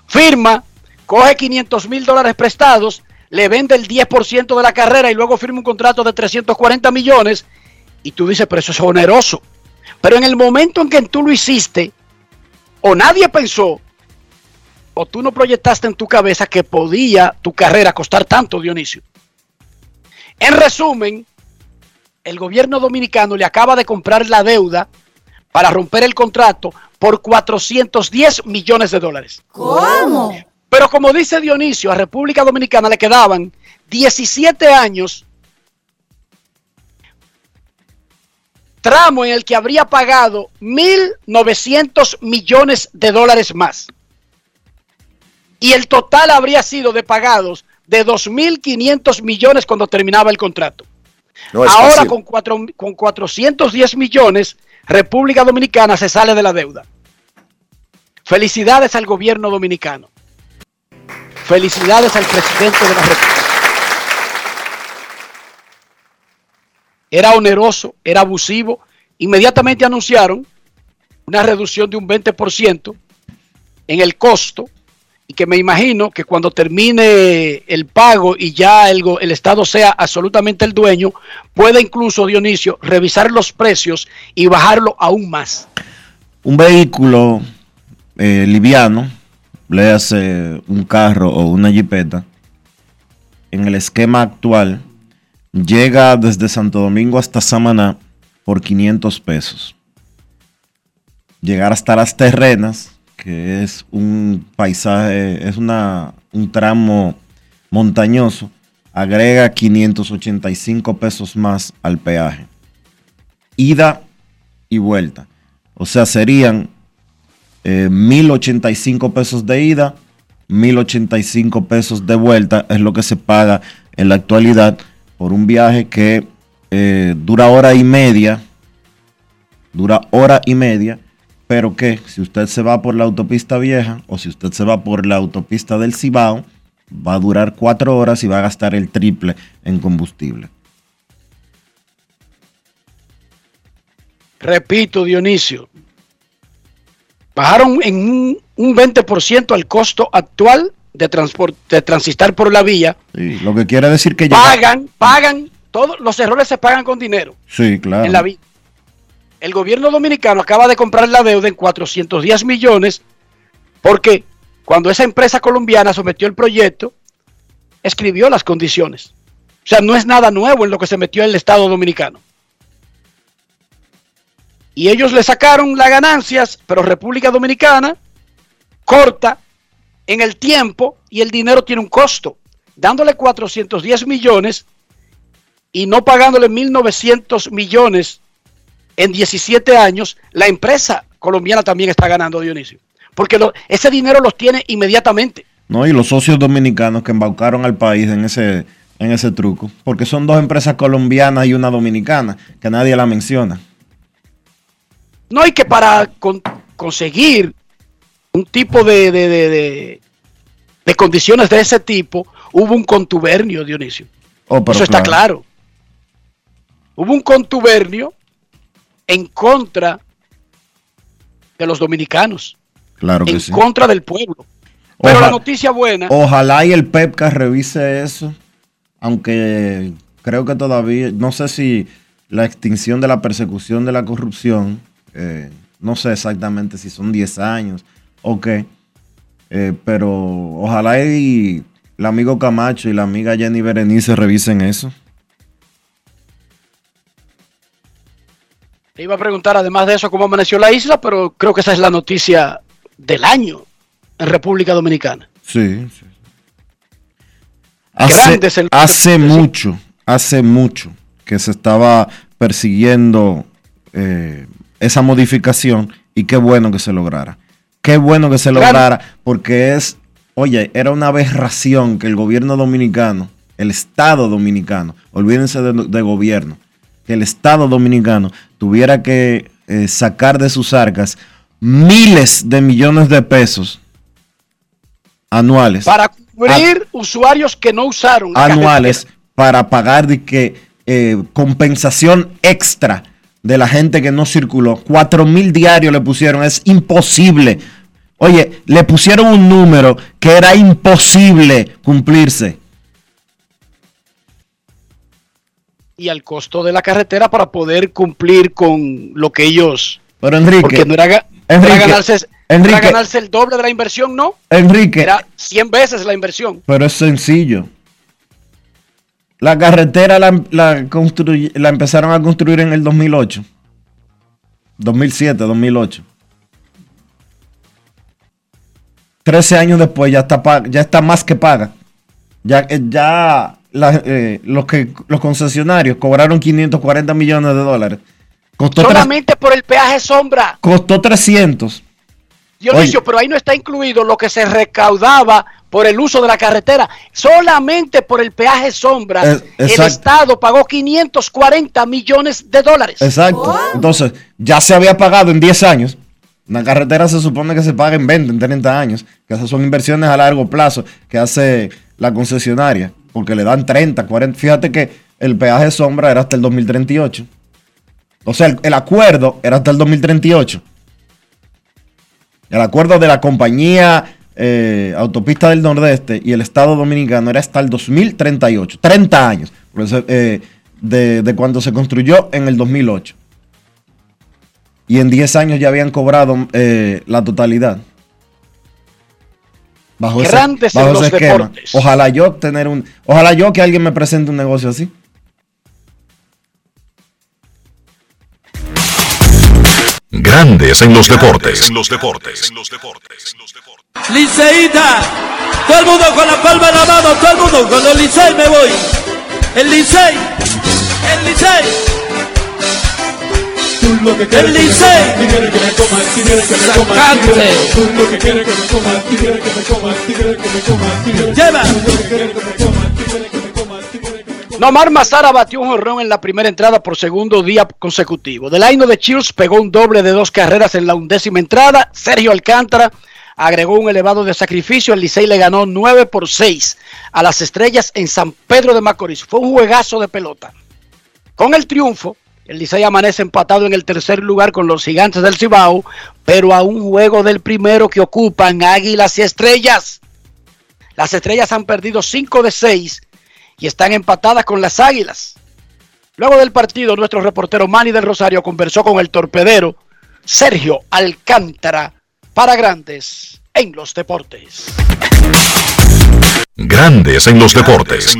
[SPEAKER 2] firma, coge 500 mil dólares prestados, le vende el 10% de la carrera y luego firma un contrato de 340 millones y tú dices, pero eso es oneroso. Pero en el momento en que tú lo hiciste, o nadie pensó, o tú no proyectaste en tu cabeza que podía tu carrera costar tanto, Dionisio. En resumen, el gobierno dominicano le acaba de comprar la deuda para romper el contrato por 410 millones de dólares.
[SPEAKER 4] ¿Cómo?
[SPEAKER 2] Pero como dice Dionisio, a República Dominicana le quedaban 17 años, tramo en el que habría pagado 1.900 millones de dólares más. Y el total habría sido de pagados de 2.500 millones cuando terminaba el contrato.
[SPEAKER 3] No
[SPEAKER 2] Ahora
[SPEAKER 3] fácil.
[SPEAKER 2] con, cuatro- con 410 millones, República Dominicana se sale de la deuda. Felicidades al gobierno dominicano. Felicidades al presidente de la República. Era oneroso, era abusivo. Inmediatamente anunciaron una reducción de un 20% en el costo y que me imagino que cuando termine el pago y ya el, el Estado sea absolutamente el dueño, puede incluso, Dionisio, revisar los precios y bajarlo aún más.
[SPEAKER 1] Un vehículo eh, liviano, le hace un carro o una jipeta, en el esquema actual, llega desde Santo Domingo hasta Samaná por 500 pesos. Llegar hasta las terrenas, que es un paisaje, es una, un tramo montañoso, agrega 585 pesos más al peaje. Ida y vuelta. O sea, serían eh, 1.085 pesos de ida, 1.085 pesos de vuelta es lo que se paga en la actualidad por un viaje que eh, dura hora y media, dura hora y media, pero que si usted se va por la autopista vieja o si usted se va por la autopista del Cibao, va a durar cuatro horas y va a gastar el triple en combustible.
[SPEAKER 2] Repito, Dionisio, bajaron en un, un 20% el costo actual de, transport, de transitar por la vía.
[SPEAKER 1] Sí, lo que quiere decir que ya...
[SPEAKER 2] Pagan, pagan, todos los errores se pagan con dinero
[SPEAKER 1] Sí, claro.
[SPEAKER 2] en la vía. El gobierno dominicano acaba de comprar la deuda en 410 millones porque cuando esa empresa colombiana sometió el proyecto, escribió las condiciones. O sea, no es nada nuevo en lo que se metió el Estado dominicano. Y ellos le sacaron las ganancias, pero República Dominicana corta en el tiempo y el dinero tiene un costo. Dándole 410 millones y no pagándole 1.900 millones en 17 años, la empresa colombiana también está ganando, Dionisio. Porque lo- ese dinero los tiene inmediatamente.
[SPEAKER 1] No, y los socios dominicanos que embaucaron al país en ese, en ese truco. Porque son dos empresas colombianas y una dominicana, que nadie la menciona.
[SPEAKER 2] No, y que para con- conseguir un tipo de, de, de- de- condiciones de ese tipo, hubo un contubernio, Dionisio.
[SPEAKER 1] Oh,
[SPEAKER 2] Eso está claro. Hubo un contubernio en contra de los dominicanos,
[SPEAKER 1] Claro que
[SPEAKER 2] en
[SPEAKER 1] sí.
[SPEAKER 2] contra del pueblo. Pero la noticia buena,
[SPEAKER 1] Ojalá y el PEPCA revise eso. Aunque creo que todavía, no sé si la extinción de la persecución de la corrupción, eh, no sé exactamente si son 10 años o qué, eh, pero ojalá y el amigo Camacho y la amiga Jenny Berenice revisen eso.
[SPEAKER 2] Te iba a preguntar además de eso cómo amaneció la isla, pero creo que esa es la noticia del año en República Dominicana.
[SPEAKER 1] Sí, sí. Hace,
[SPEAKER 2] Grandes el-
[SPEAKER 1] hace mucho, hace mucho que se estaba persiguiendo eh, esa modificación y qué bueno que se lograra. Qué bueno que se
[SPEAKER 2] Claro.
[SPEAKER 1] lograra porque es, oye, era una aberración que el gobierno dominicano, el Estado dominicano, olvídense de, de gobierno, que el Estado dominicano tuviera que eh, sacar de sus arcas miles de millones de pesos anuales
[SPEAKER 2] Para cubrir usuarios que no usaron
[SPEAKER 1] anuales para pagar de que eh, compensación extra de la gente que no circuló. Cuatro mil diarios le pusieron, es imposible. Oye, le pusieron un número que era imposible cumplirse.
[SPEAKER 2] Y al costo de la carretera para poder cumplir con lo que ellos
[SPEAKER 1] Pero Enrique,
[SPEAKER 2] porque no era, no era
[SPEAKER 1] Enrique,
[SPEAKER 2] ganarse, no era
[SPEAKER 1] Enrique.
[SPEAKER 2] ganarse el doble de la inversión, no,
[SPEAKER 1] Enrique,
[SPEAKER 2] era 100 veces la inversión.
[SPEAKER 1] pero es sencillo. La carretera la, la la empezaron a construir en el 2008. 2007, 2008. 13 años después ya está, ya está más que paga. Ya, eh, ya la- eh, los, que, los concesionarios cobraron 540 millones de dólares. Costó,
[SPEAKER 2] Solamente por el peaje sombra,
[SPEAKER 1] costó 300.
[SPEAKER 2] Dionisio,
[SPEAKER 1] Oye.
[SPEAKER 2] pero ahí no está incluido lo que se recaudaba por el uso de la carretera. Solamente por el peaje sombra,
[SPEAKER 1] Es-
[SPEAKER 2] el. Estado pagó 540 millones de dólares.
[SPEAKER 1] Exacto. Entonces, ya se había pagado en 10 años. Una carretera se supone que se paga en 20, en 30 años. Que esas son inversiones a largo plazo que hace la concesionaria. Porque le dan 30, 40. Fíjate que el peaje sombra era hasta el 2038. O sea, el, el acuerdo era hasta el 2038. El acuerdo de la compañía eh, Autopista del Nordeste y el Estado Dominicano era hasta el 2038. 30 años. Eh, de, de cuando se construyó en el 2008. Y en 10 años ya habían cobrado eh, la totalidad. Bajo
[SPEAKER 2] Grandes en los deportes.
[SPEAKER 1] Ojalá yo tener un. Ojalá yo que alguien me presente un negocio así.
[SPEAKER 5] Grandes en los deportes. En los deportes. En los deportes.
[SPEAKER 7] Liceíta, todo el mundo con la palma en la mano, todo el mundo con el Licey me voy. El Licey, el Licey. El Licey. Lleva.
[SPEAKER 2] Nomar Mazara batió un jorrón en la primera entrada por segundo día consecutivo. Delaino de Chills pegó un doble de dos carreras en la undécima entrada. Sergio Alcántara agregó un elevado de sacrificio. El Licey le ganó 9 por 6 a las estrellas en San Pedro de Macorís. Fue un juegazo de pelota. Con el triunfo, el Licey amanece empatado en el tercer lugar con los gigantes del Cibao, pero a un juego del primero que ocupan Águilas y Estrellas. Las estrellas han perdido 5 de 6 y están empatadas con las Águilas. Luego del partido, nuestro reportero Manny del Rosario conversó con el torpedero Sergio Alcántara para Grandes en los Deportes.
[SPEAKER 5] Grandes en los deportes.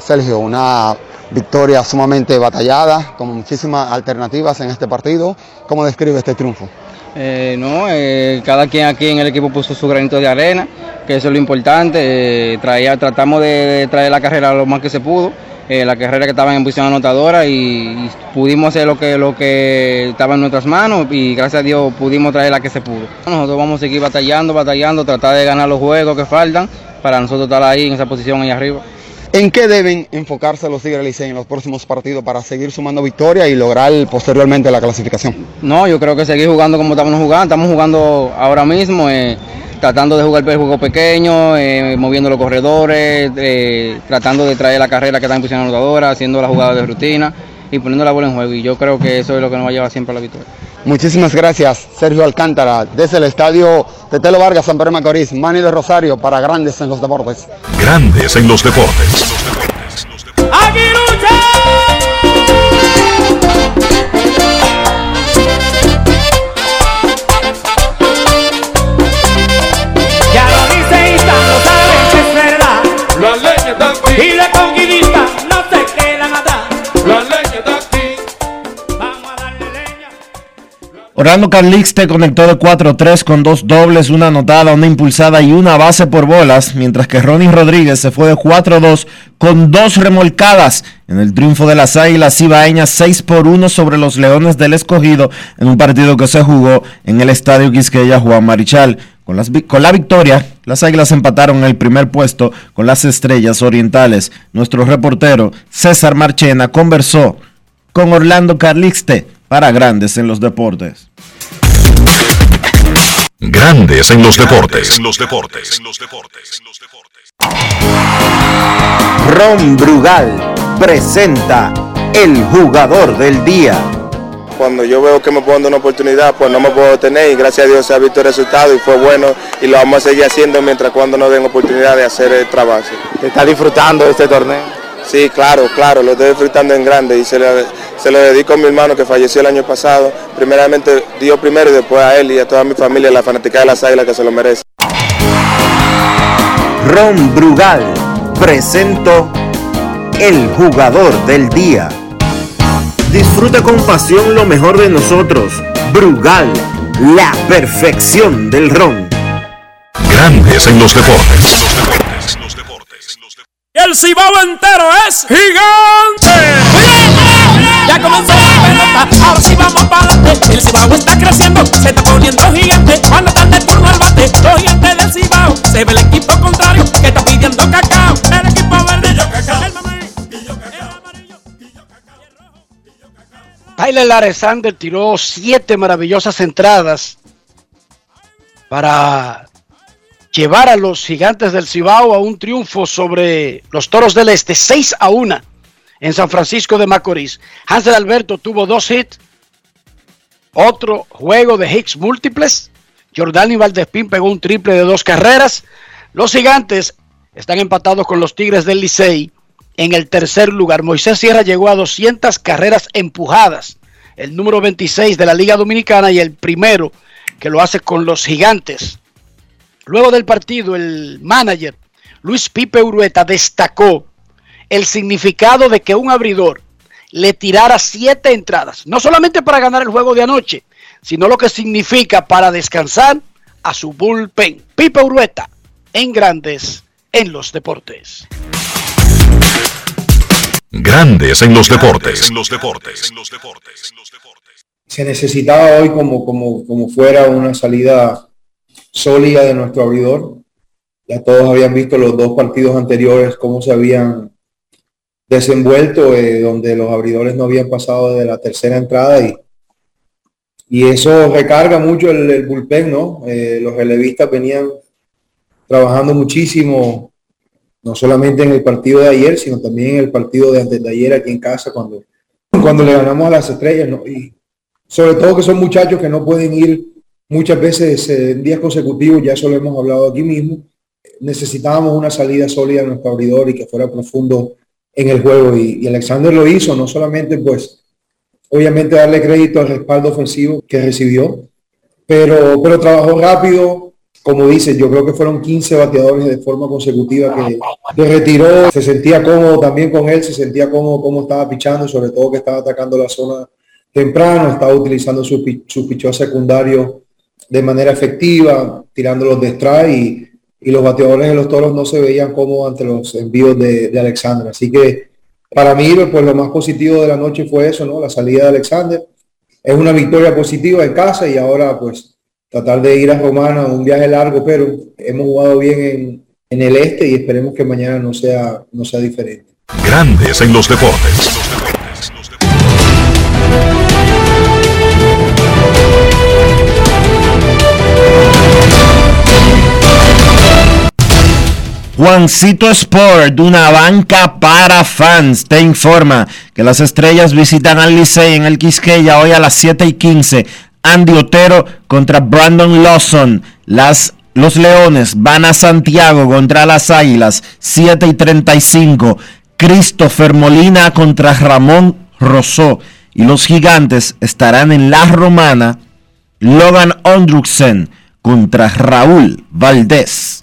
[SPEAKER 8] Sergio, una victoria sumamente batallada, con muchísimas alternativas en este partido. ¿Cómo describe este triunfo?
[SPEAKER 9] Eh, no, eh, cada quien aquí en el equipo puso su granito de arena, que eso es lo importante. eh, tratamos de, traer la carrera lo más que se pudo, eh, la carrera que estaba en posición anotadora y, y pudimos hacer lo que, lo que estaba en nuestras manos y gracias a Dios pudimos traer la que se pudo. Nosotros vamos a seguir batallando, batallando, tratar de ganar los juegos que faltan para nosotros estar ahí en esa posición ahí arriba.
[SPEAKER 8] ¿En qué deben enfocarse los Tigres Licey en los próximos partidos para seguir sumando victorias y lograr posteriormente la clasificación?
[SPEAKER 9] No, yo creo que seguir jugando como estamos jugando. Estamos jugando ahora mismo, eh, tratando de jugar el juego pequeño, eh, moviendo los corredores, eh, tratando de traer la carrera que está en posición anotadora, haciendo la jugada de rutina y poniendo la bola en juego. Y yo creo que eso es lo que nos va a llevar siempre a la victoria.
[SPEAKER 8] Muchísimas gracias, Sergio Alcántara, desde el estadio de Telo Vargas, San Pedro Macorís, Manny de Rosario, para Grandes en los Deportes.
[SPEAKER 5] Grandes en los deportes.
[SPEAKER 7] Ya
[SPEAKER 1] Orlando Carlixte conectó de 4-3 con dos dobles, una anotada, una impulsada y una base por bolas, mientras que Ronnie Rodríguez se fue de 4-2 con dos remolcadas en el triunfo de las Águilas Ibaeñas 6 por 1 sobre los Leones del Escogido en un partido que se jugó en el Estadio Quisqueya Juan Marichal. Con, con la victoria, las Águilas empataron el primer puesto con las Estrellas Orientales. Nuestro reportero César Marchena conversó con Orlando Carlixte para Grandes en los Deportes.
[SPEAKER 5] Grandes en los deportes.
[SPEAKER 10] Ron Brugal presenta el jugador del día.
[SPEAKER 11] Cuando yo veo que me puedo dar una oportunidad, pues no me puedo detener y gracias a Dios se ha visto el resultado y fue bueno y lo vamos a seguir haciendo mientras cuando nos den oportunidad de hacer el trabajo.
[SPEAKER 10] ¿Está disfrutando de este torneo?
[SPEAKER 11] Sí, claro, claro, lo estoy disfrutando en grande y se lo, se lo dedico a mi hermano que falleció el año pasado. Primeramente Dios primero y después a él y a toda mi familia, la fanática de las águilas que se lo merece.
[SPEAKER 10] Ron Brugal presento el jugador del día. Disfruta con pasión lo mejor de nosotros. Brugal, la perfección del ron.
[SPEAKER 5] Grandes en los deportes.
[SPEAKER 7] El cibao entero es gigante. Ya comenzó la pelota, ahora sí vamos para adelante. El cibao está creciendo, se está poniendo gigante. Cuando está el turno al bate, los gigantes del cibao. Se ve el equipo contrario que está pidiendo cacao. El equipo verde, yo cacao. El mamey, y yo cacao. El amarillo, y yo cacao. Y el rojo, y yo cacao.
[SPEAKER 2] Tyler Alexander tiró siete maravillosas entradas para llevar a los gigantes del Cibao a un triunfo sobre los toros del Este, 6 a 1 en San Francisco de Macorís. Hansel Alberto tuvo dos hits, otro juego de hits múltiples. Jordani Valdespín pegó un triple de dos carreras. Los gigantes están empatados con los Tigres del Licey en el tercer lugar. Moisés Sierra llegó a 200 carreras empujadas, el número 26 de la Liga Dominicana y el primero que lo hace con los gigantes. Luego del partido, el manager Luis Pipe Urueta destacó el significado de que un abridor le tirara siete entradas, no solamente para ganar el juego de anoche, sino lo que significa para descansar a su bullpen. Pipe Urueta en Grandes en los Deportes.
[SPEAKER 5] Grandes en los deportes.
[SPEAKER 12] Se necesitaba hoy como, como, como fuera una salida sólida de nuestro abridor. Ya todos habían visto los dos partidos anteriores, cómo se habían desenvuelto, eh, donde los abridores no habían pasado de la tercera entrada y, y eso recarga mucho el, bullpen, ¿no? Eh, los relevistas venían trabajando muchísimo, no solamente en el partido de ayer, sino también en el partido de antes de ayer aquí en casa, cuando, cuando le ganamos a las estrellas, ¿no? Y sobre todo que son muchachos que no pueden ir muchas veces en días consecutivos, ya eso lo hemos hablado aquí mismo. Necesitábamos una salida sólida en nuestro abridor y que fuera profundo en el juego. Y, y Alexander lo hizo, no solamente pues obviamente darle crédito al respaldo ofensivo que recibió, pero, pero trabajó rápido, como dice, yo creo que fueron 15 bateadores de forma consecutiva que, que, retiró, se sentía cómodo también con él, se sentía cómodo cómo estaba pichando, sobre todo que estaba atacando la zona temprano, estaba utilizando su, su pichón secundario de manera efectiva, tirando los de strike y, los bateadores de los toros no se veían cómodos ante los envíos de, de Alexandra. Así que para mí, pues lo más positivo de la noche fue eso, ¿no? La salida de Alexander. Es una victoria positiva en casa y ahora pues tratar de ir a Romana, un viaje largo, pero hemos jugado bien en, en el este y esperemos que mañana no sea, no sea diferente.
[SPEAKER 5] Grandes en los deportes.
[SPEAKER 1] Juancito Sport, una banca para fans, te informa que las estrellas visitan al Licey en el Quisqueya hoy a las 7 y 15. Andy Otero contra Brandon Lawson. Las, los Leones van a Santiago contra las Águilas, 7 y 35. Christopher Molina contra Ramón Rosó. Y los Gigantes estarán en La Romana. Logan Ondruksen contra Raúl Valdés.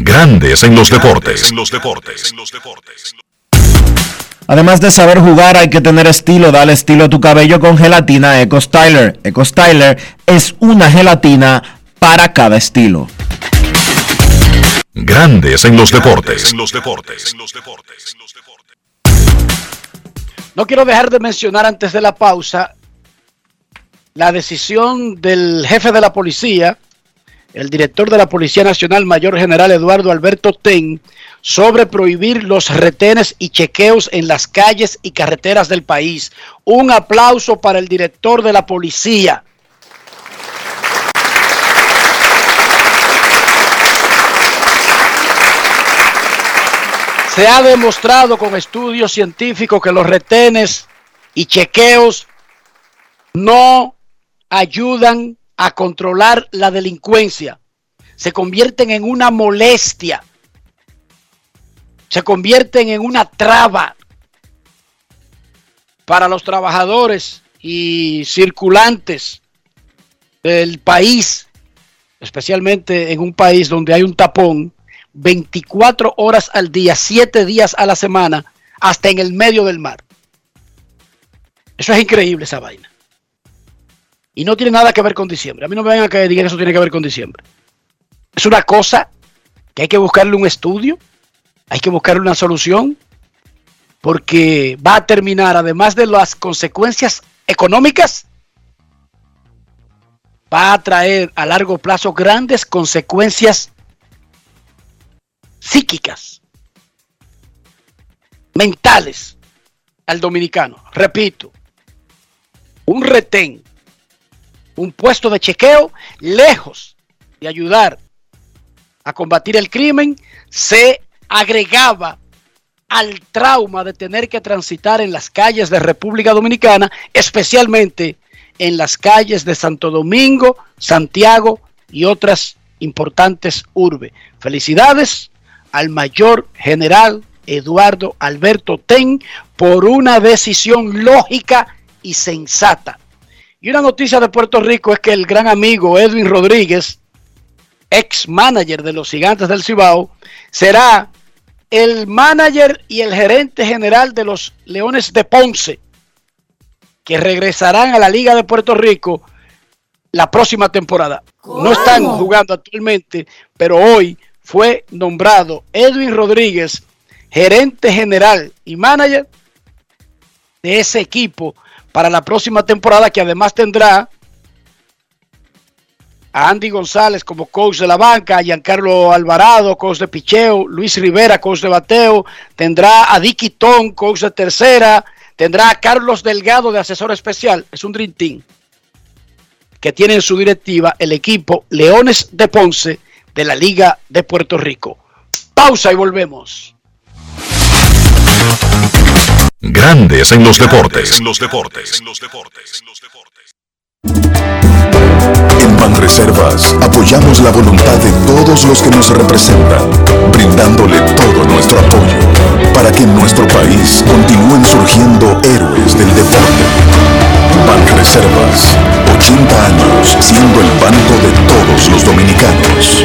[SPEAKER 5] Grandes en los deportes.
[SPEAKER 1] Además de saber jugar, hay que tener estilo. Dale estilo a tu cabello con gelatina Eco Styler. Eco Styler es una gelatina para cada estilo.
[SPEAKER 5] Grandes en los deportes.
[SPEAKER 2] No quiero dejar de mencionar antes de la pausa la decisión del jefe de la policía el director de la Policía Nacional, Mayor General Eduardo Alberto Ten, sobre prohibir los retenes y chequeos en las calles y carreteras del país. Un aplauso para el director de la policía. Se ha demostrado con estudios científicos que los retenes y chequeos no ayudan a controlar la delincuencia, se convierten en una molestia, se convierten en una traba para los trabajadores y circulantes del país, especialmente en un país donde hay un tapón 24 horas al día, 7 días a la semana, hasta en el medio del mar. Eso es increíble esa vaina. Y no tiene nada que ver con diciembre. A mí no me vengan a digan que eso tiene que ver con diciembre. Es una cosa que hay que buscarle un estudio, hay que buscarle una solución, porque va a terminar, además de las consecuencias económicas, va a traer a largo plazo grandes consecuencias psíquicas, mentales al dominicano. Repito, un retén un puesto de chequeo, lejos de ayudar a combatir el crimen, se agregaba al trauma de tener que transitar en las calles de República Dominicana, especialmente en las calles de Santo Domingo, Santiago y otras importantes urbes. Felicidades al mayor general Eduardo Alberto Ten por una decisión lógica y sensata. Y una noticia de Puerto Rico es que el gran amigo Edwin Rodríguez, ex manager de los Gigantes del Cibao, será el manager y el gerente general de los Leones de Ponce, que regresarán a la Liga de Puerto Rico la próxima temporada. No están jugando actualmente, pero hoy fue nombrado Edwin Rodríguez, gerente general y manager de ese equipo para la próxima temporada, que además tendrá a Andy González como coach de la banca, a Giancarlo Alvarado, coach de picheo, Luis Rivera, coach de bateo, tendrá a Dicky Ton, coach de tercera, tendrá a Carlos Delgado de asesor especial, es un Dream Team que tiene en su directiva el equipo Leones de Ponce de la Liga de Puerto Rico. Pausa y volvemos.
[SPEAKER 5] Grandes en los deportes. En los deportes.
[SPEAKER 13] En Banreservas apoyamos la voluntad de todos los que nos representan, brindándole todo nuestro apoyo para que en nuestro país continúen surgiendo héroes del deporte. Banreservas, 80 años siendo el banco de todos los dominicanos.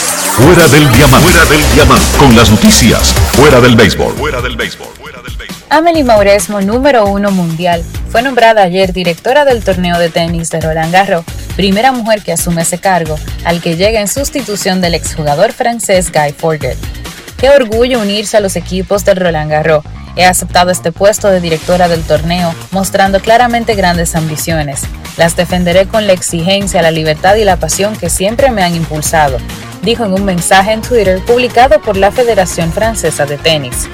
[SPEAKER 5] Fuera del diamante. Fuera del diamante. Con las noticias. Fuera del béisbol. Fuera del béisbol.
[SPEAKER 14] Amelie Mauresmo, número uno mundial, fue nombrada ayer directora del torneo de tenis de Roland Garros, primera mujer que asume ese cargo, al que llega en sustitución del exjugador francés Guy Forget. Qué orgullo unirse a los equipos del Roland Garros. He aceptado este puesto de directora del torneo, mostrando claramente grandes ambiciones. Las defenderé con la exigencia, la libertad y la pasión que siempre me han impulsado dijo en un mensaje en Twitter publicado por la Federación Francesa de Tenis.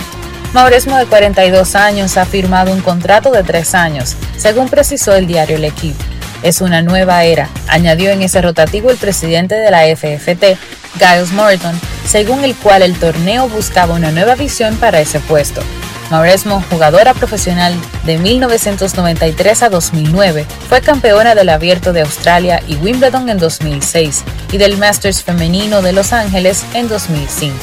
[SPEAKER 14] Mauresmo, de 42 años, ha firmado un contrato de tres años, según precisó el diario L'Equipe. Es una nueva era, añadió en ese rotativo el presidente de la FFT, Giles Morton, según el cual el torneo buscaba una nueva visión para ese puesto. Mauresmo, jugadora profesional de 1993 a 2009, fue campeona del Abierto de Australia y Wimbledon en 2006 y del Masters femenino de Los Ángeles en 2005.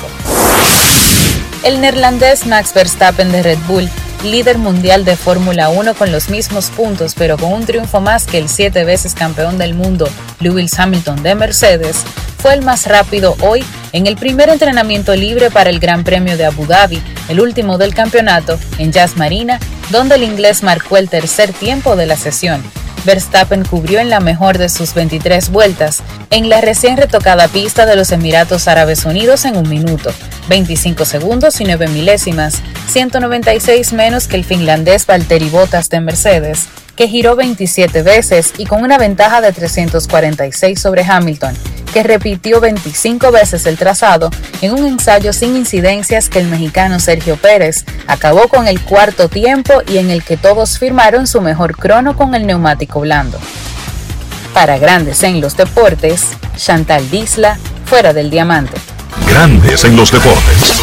[SPEAKER 14] El neerlandés Max Verstappen de Red Bull, líder mundial de Fórmula 1 con los mismos puntos pero con un triunfo más que el siete veces campeón del mundo Lewis Hamilton de Mercedes, fue el más rápido hoy en el primer entrenamiento libre para el Gran Premio de Abu Dhabi, el último del campeonato, en Jazz Marina, donde el inglés marcó el tercer tiempo de la sesión. Verstappen cubrió en la mejor de sus 23 vueltas en la recién retocada pista de los Emiratos Árabes Unidos en un minuto, 25 segundos y 9 milésimas, 196 menos que el finlandés Valtteri Bottas de Mercedes, que giró 27 veces y con una ventaja de 346 sobre Hamilton, que repitió 25 veces el trazado en un ensayo sin incidencias que el mexicano Sergio Pérez acabó con el cuarto tiempo y en el que todos firmaron su mejor crono con el neumático blando. Para grandes en los deportes, Chantal Disla, fuera del diamante.
[SPEAKER 5] Grandes en los deportes.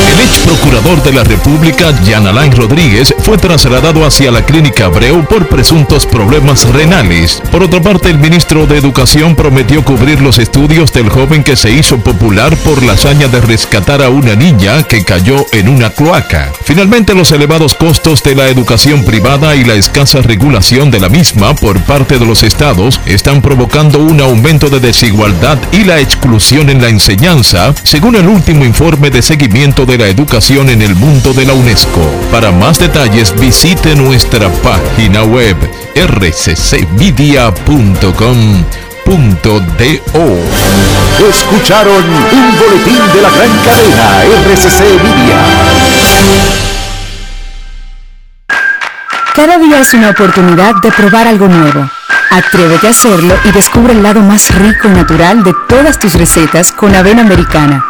[SPEAKER 15] El ex procurador de la República, Jan Alain Rodríguez, fue trasladado hacia la clínica Abreu por presuntos problemas renales. Por otra parte, el ministro de Educación prometió cubrir los estudios del joven que se hizo popular por la hazaña de rescatar a una niña que cayó en una cloaca. Finalmente, los elevados costos de la educación privada y la escasa regulación de la misma por parte de los estados están provocando un aumento de desigualdad y la exclusión en la enseñanza, según el último informe de seguimiento de la educación en el mundo de la UNESCO. Para más detalles visite nuestra página web rccmedia.com.do.
[SPEAKER 16] Escucharon un boletín de la gran cadena RCC Media.
[SPEAKER 17] Cada día es una oportunidad de probar algo nuevo. Atrévete a hacerlo y descubre el lado más rico y natural de todas tus recetas con avena americana.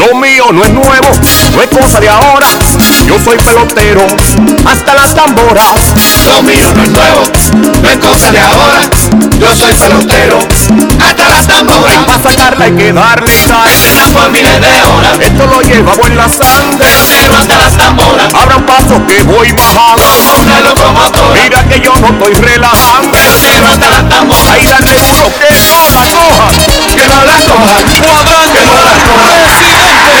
[SPEAKER 18] Lo mío no es nuevo, no es cosa de ahora. Yo soy pelotero, hasta las tamboras.
[SPEAKER 4] Lo mío no es nuevo, no es cosa de ahora. Yo soy pelotero, hasta las tamboras.
[SPEAKER 18] Para sacarla hay que darle sal.
[SPEAKER 4] Por miles de horas.
[SPEAKER 18] Esto lo llevamos en la sangre.
[SPEAKER 4] Pelotero hasta las tamboras.
[SPEAKER 18] Abra un paso que voy bajando.
[SPEAKER 4] Como una locomotora.
[SPEAKER 18] Mira que yo no estoy relajando.
[SPEAKER 4] Pelotero hasta las tamboras.
[SPEAKER 18] Ahí dale duro que no la coja.
[SPEAKER 4] Que no la coja.
[SPEAKER 18] Cuadrante.
[SPEAKER 4] Que no la coja.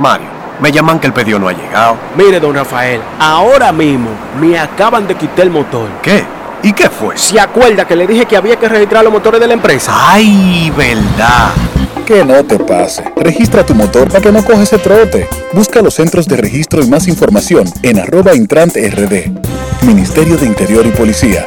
[SPEAKER 19] Mario, me llaman que el pedido no ha llegado.
[SPEAKER 20] Mire, don Rafael, ahora mismo me acaban de quitar el motor.
[SPEAKER 19] ¿Qué? ¿Y qué fue?
[SPEAKER 20] ¿Se acuerda que le dije que había que registrar los motores de la empresa?
[SPEAKER 19] ¡Ay, verdad!
[SPEAKER 21] Que no te pase. Registra tu motor para que no coges ese trote. Busca los centros de registro y más información en arroba intrant rd. Ministerio de Interior y Policía.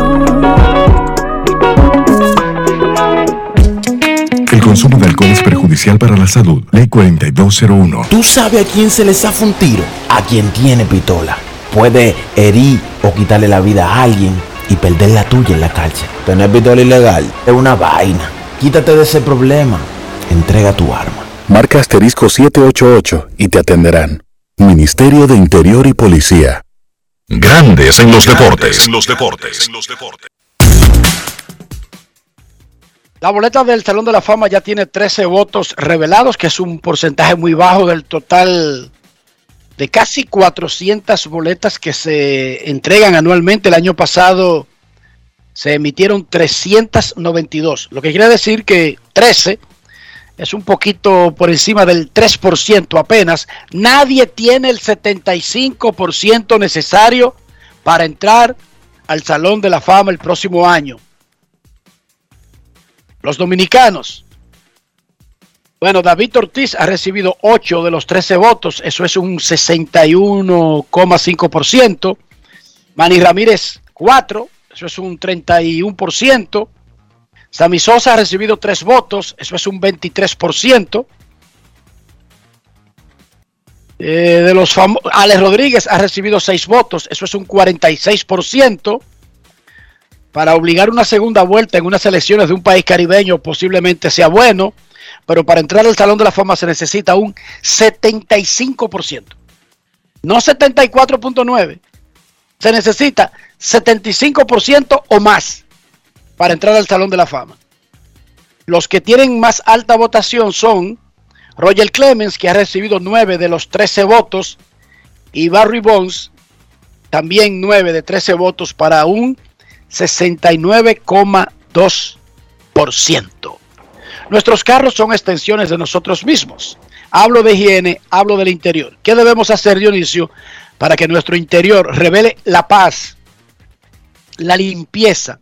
[SPEAKER 22] Consumo de alcohol es perjudicial para la salud. Ley 4201.
[SPEAKER 23] ¿Tú sabes a quién se le zafa un tiro? A quien tiene pistola. Puede herir o quitarle la vida a alguien y perder la tuya en la cárcel. Tener pistola ilegal es una vaina. Quítate de ese problema. Entrega tu arma.
[SPEAKER 21] Marca asterisco 788 y te atenderán. Ministerio de Interior y Policía.
[SPEAKER 5] Grandes en los deportes. En los deportes.
[SPEAKER 2] La boleta del Salón de la Fama ya tiene 13 votos revelados, que es un porcentaje muy bajo del total de casi 400 boletas que se entregan anualmente. El año pasado se emitieron 392, lo que quiere decir que 13 es un poquito por encima del 3% apenas. Nadie tiene el 75% necesario para entrar al Salón de la Fama el próximo año. Los dominicanos. Bueno, David Ortiz ha recibido 8 de los 13 votos, eso es un 61,5%. Manny Ramírez 4, eso es un 31%. Sammy Sosa ha recibido 3 votos, eso es un 23%. Eh, de los Alex Rodríguez ha recibido 6 votos, eso es un 46% para obligar una segunda vuelta en unas elecciones de un país caribeño posiblemente sea bueno, pero para entrar al Salón de la Fama se necesita un 75%, no 74.9%, se necesita 75% o más para entrar al Salón de la Fama. Los que tienen más alta votación son Roger Clemens, que ha recibido 9 de los 13 votos, y Barry Bonds, también 9 de 13 votos para un 69,2%. Nuestros carros son extensiones de nosotros mismos. Hablo de higiene, hablo del interior. ¿Qué debemos hacer, Dionisio, para que nuestro interior revele la paz, la limpieza,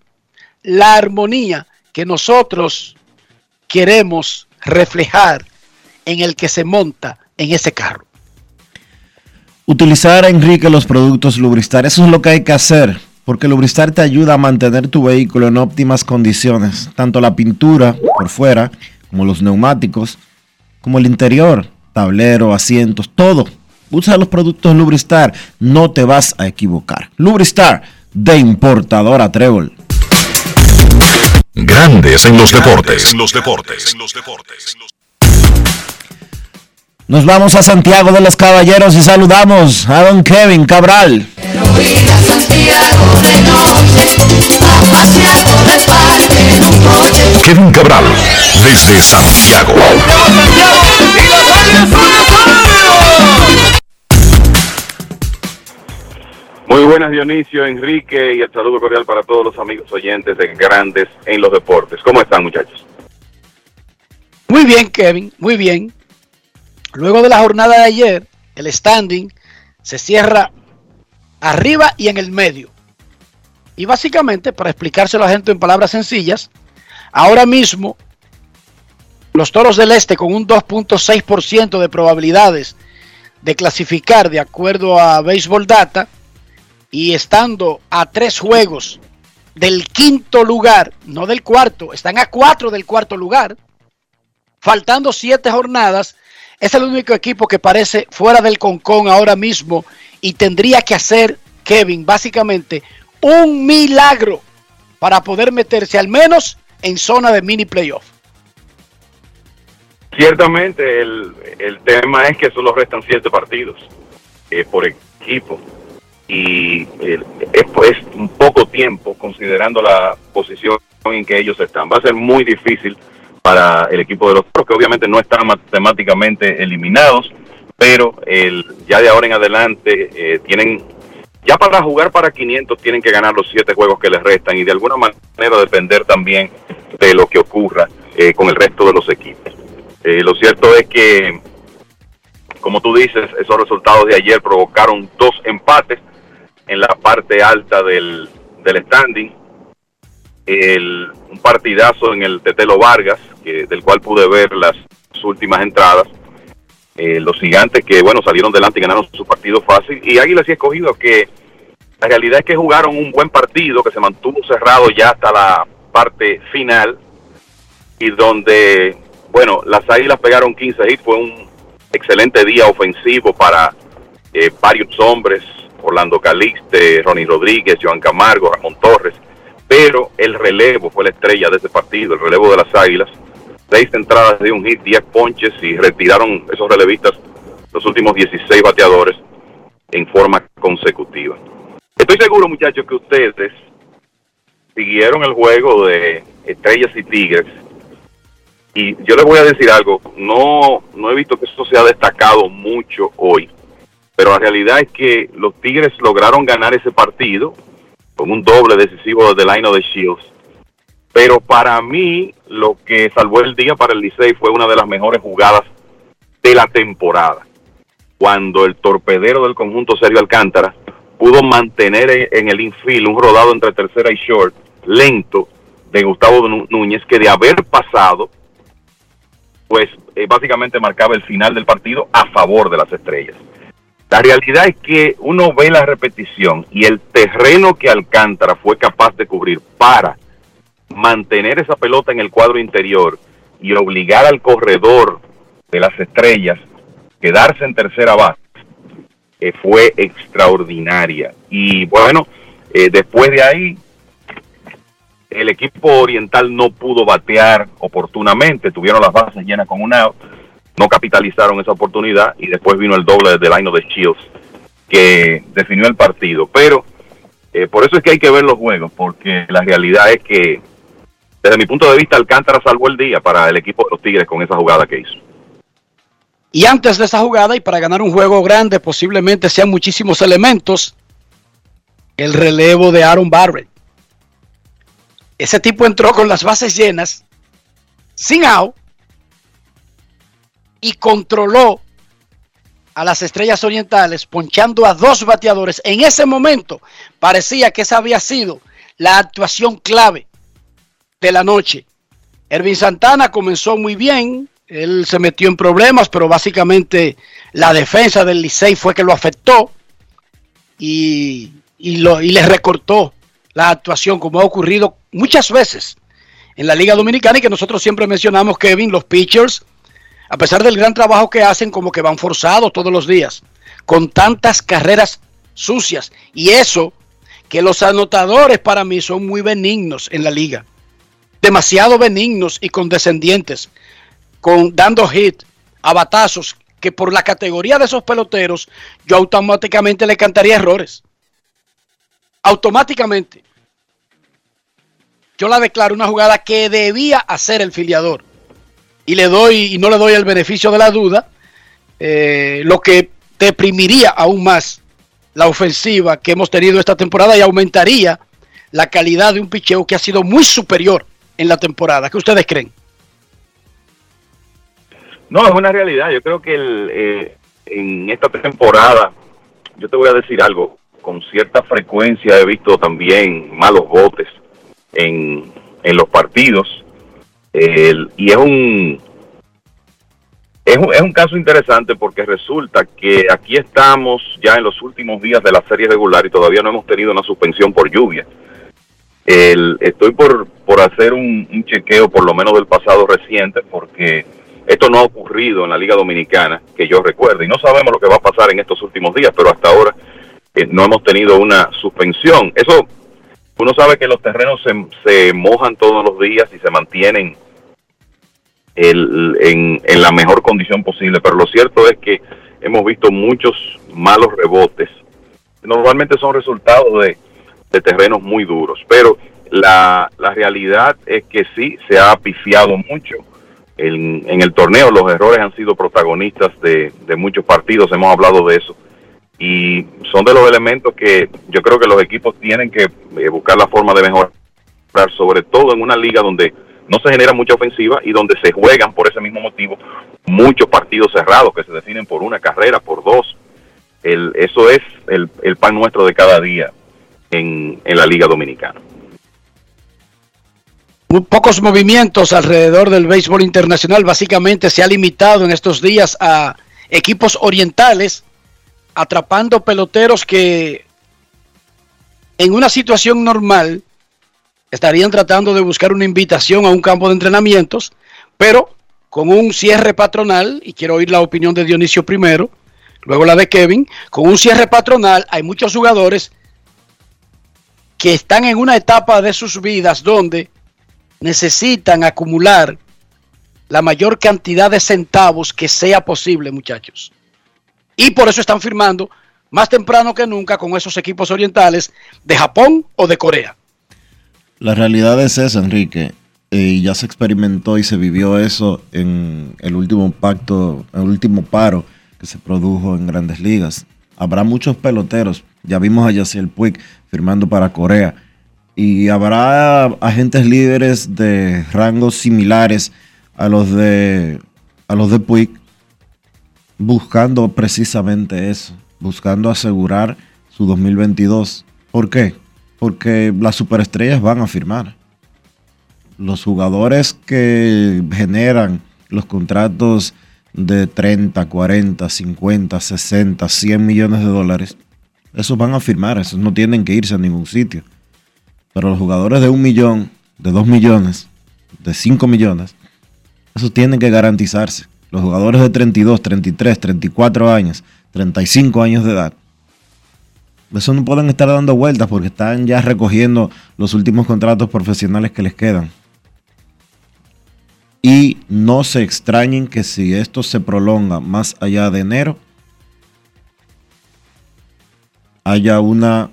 [SPEAKER 2] la armonía que nosotros queremos reflejar en el que se monta en ese carro?
[SPEAKER 1] Utilizar, Enrique, los productos Lubristar. Eso es lo que hay que hacer porque Lubristar te ayuda a mantener tu vehículo en óptimas condiciones, tanto la pintura por fuera, como los neumáticos, como el interior, tablero, asientos, todo. Usa los productos Lubristar, no te vas a equivocar. Lubristar, de importadora Trébol.
[SPEAKER 5] Grandes en los deportes. En los deportes. En los deportes.
[SPEAKER 1] Nos vamos a Santiago de los Caballeros y saludamos a don Kevin Cabral.
[SPEAKER 5] Kevin Cabral, desde Santiago.
[SPEAKER 24] Muy buenas Dionisio, Enrique y el saludo cordial para todos los amigos oyentes de Grandes en los Deportes. ¿Cómo están muchachos?
[SPEAKER 2] Muy bien Kevin, muy bien. Luego de la jornada de ayer, el standing se cierra arriba y en el medio. Y básicamente, para explicárselo a la gente en palabras sencillas, ahora mismo los Toros del Este con un 2.6% de probabilidades de clasificar de acuerdo a Baseball Data y estando a tres juegos del quinto lugar, no del cuarto, están a cuatro del cuarto lugar, faltando siete jornadas, es el único equipo que parece fuera del concón ahora mismo y tendría que hacer, Kevin, básicamente un milagro para poder meterse al menos en zona de mini playoff.
[SPEAKER 24] Ciertamente el, el tema es que solo restan siete partidos eh, por equipo y es un poco tiempo considerando la posición en que ellos están. Va a ser muy difícil para el equipo de los Toros, que obviamente no están matemáticamente eliminados, pero el, ya de ahora en adelante eh, tienen, ya para jugar para 500 tienen que ganar los siete juegos que les restan y de alguna manera depender también de lo que ocurra eh, con el resto de los equipos. Eh, lo cierto es que, como tú dices, esos resultados de ayer provocaron dos empates en la parte alta del, del standing. El, un partidazo en el Tetelo Vargas, del cual pude ver las últimas entradas. Eh, los gigantes que, bueno, salieron delante y ganaron su partido fácil. Y Águilas y escogido que la realidad es que jugaron un buen partido que se mantuvo cerrado ya hasta la parte final y donde, bueno, las Águilas pegaron 15 hits. Fue un excelente día ofensivo para eh, varios hombres, Orlando Calixte, Ronnie Rodríguez, Joan Camargo, Ramón Torres, pero el relevo fue la estrella de ese partido, el relevo de las Águilas. Seis entradas de un hit, 10 ponches y retiraron esos relevistas los últimos 16 bateadores en forma consecutiva. Estoy seguro, muchachos, que ustedes siguieron el juego de Estrellas y Tigres. Y yo les voy a decir algo, no, no he visto que eso se ha destacado mucho hoy pero la realidad es que los Tigres lograron ganar ese partido con un doble decisivo de Line of the Shields. Pero para mí, lo que salvó el día para el Licey fue una de las mejores jugadas de la temporada. Cuando el torpedero del conjunto Sergio Alcántara pudo mantener en el infield un rodado entre tercera y short, lento, de Gustavo Núñez, que de haber pasado, pues eh, básicamente marcaba el final del partido a favor de las estrellas. La realidad es que uno ve la repetición y el terreno que Alcántara fue capaz de cubrir para mantener esa pelota en el cuadro interior y obligar al corredor de las estrellas quedarse en tercera base eh, fue extraordinaria. Y bueno, eh, después de ahí, el equipo oriental no pudo batear oportunamente, tuvieron las bases llenas con un no capitalizaron esa oportunidad y después vino el doble del año de Shields que definió el partido. Pero eh, por eso es que hay que ver los juegos, porque la realidad es que desde mi punto de vista Alcántara salvó el día para el equipo de los Tigres con esa jugada que hizo.
[SPEAKER 2] Y antes de esa jugada y para ganar un juego grande posiblemente sean muchísimos elementos, el relevo de Aaron Barrett. Ese tipo entró con las bases llenas, sin out, y controló a las estrellas orientales, ponchando a dos bateadores. En ese momento parecía que esa había sido la actuación clave de la noche. Ervin Santana comenzó muy bien, él se metió en problemas, pero básicamente la defensa del Licey fue que lo afectó y, lo, y le recortó la actuación, como ha ocurrido muchas veces en la Liga Dominicana y que nosotros siempre mencionamos, Kevin, los pitchers a pesar del gran trabajo que hacen, como que van forzados todos los días, con tantas carreras sucias. Y eso, que los anotadores para mí son muy benignos en la liga. Demasiado benignos y condescendientes, con dando hit a batazos que por la categoría de esos peloteros yo automáticamente le cantaría errores. Automáticamente. Yo la declaro una jugada que debía hacer el filiador y le doy y no le doy el beneficio de la duda, eh, lo que deprimiría aún más la ofensiva que hemos tenido esta temporada y aumentaría la calidad de un picheo que ha sido muy superior en la temporada. ¿Qué ustedes creen?
[SPEAKER 24] No, es una realidad. Yo creo que eh, en esta temporada, yo te voy a decir algo, con cierta frecuencia he visto también malos botes en, en los partidos y es un, es un, es un caso interesante porque resulta que aquí estamos ya en los últimos días de la serie regular y todavía no hemos tenido una suspensión por lluvia. El, estoy por, por hacer un, chequeo por lo menos del pasado reciente porque esto no ha ocurrido en la Liga Dominicana que yo recuerde y no sabemos lo que va a pasar en estos últimos días, pero hasta ahora eh, no hemos tenido una suspensión. Eso uno sabe que los terrenos se, mojan todos los días y se mantienen el, en, en, la mejor condición posible, pero lo cierto es que hemos visto muchos malos rebotes. Normalmente son resultados de, de terrenos muy duros, pero la, la realidad es que sí, se ha pifiado mucho en, en el torneo los errores han sido protagonistas de, de muchos partidos, hemos hablado de eso. Y son de los elementos que yo creo que los equipos tienen que eh, buscar la forma de mejorar, sobre todo en una liga donde no se genera mucha ofensiva y donde se juegan por ese mismo motivo muchos partidos cerrados que se definen por una carrera, por dos. El, eso es el, el pan nuestro de cada día en, en la Liga Dominicana.
[SPEAKER 2] Muy pocos movimientos alrededor del béisbol internacional. Básicamente se ha limitado en estos días a equipos orientales atrapando peloteros que en una situación normal estarían tratando de buscar una invitación a un campo de entrenamientos, pero con un cierre patronal, y quiero oír la opinión de Dionisio primero, luego la de Kevin, con un cierre patronal hay muchos jugadores que están en una etapa de sus vidas donde necesitan acumular la mayor cantidad de centavos que sea posible, muchachos. Y por eso están firmando más temprano que nunca con esos equipos orientales de Japón o de Corea.
[SPEAKER 1] La realidad es esa, Enrique. Y ya se experimentó y se vivió eso en el último pacto, el último paro que se produjo en grandes ligas. Habrá muchos peloteros. Ya vimos a Yaciel Puig firmando para Corea. Y habrá agentes líderes de rangos similares a los de, a los de Puig buscando precisamente eso, buscando asegurar su 2022. ¿Por qué? Porque las superestrellas van a firmar. Los jugadores que generan los contratos de 30, 40, 50, 60, 100 millones de dólares, esos van a firmar, esos no tienen que irse a ningún sitio. Pero los jugadores de un millón, de dos millones, de 5 millones, esos tienen que garantizarse. Los jugadores de 32, 33, 34 años, 35 años de edad, eso no pueden estar dando vueltas porque están ya recogiendo los últimos contratos profesionales que les quedan. Y no se extrañen que si esto se prolonga más allá de enero, haya una,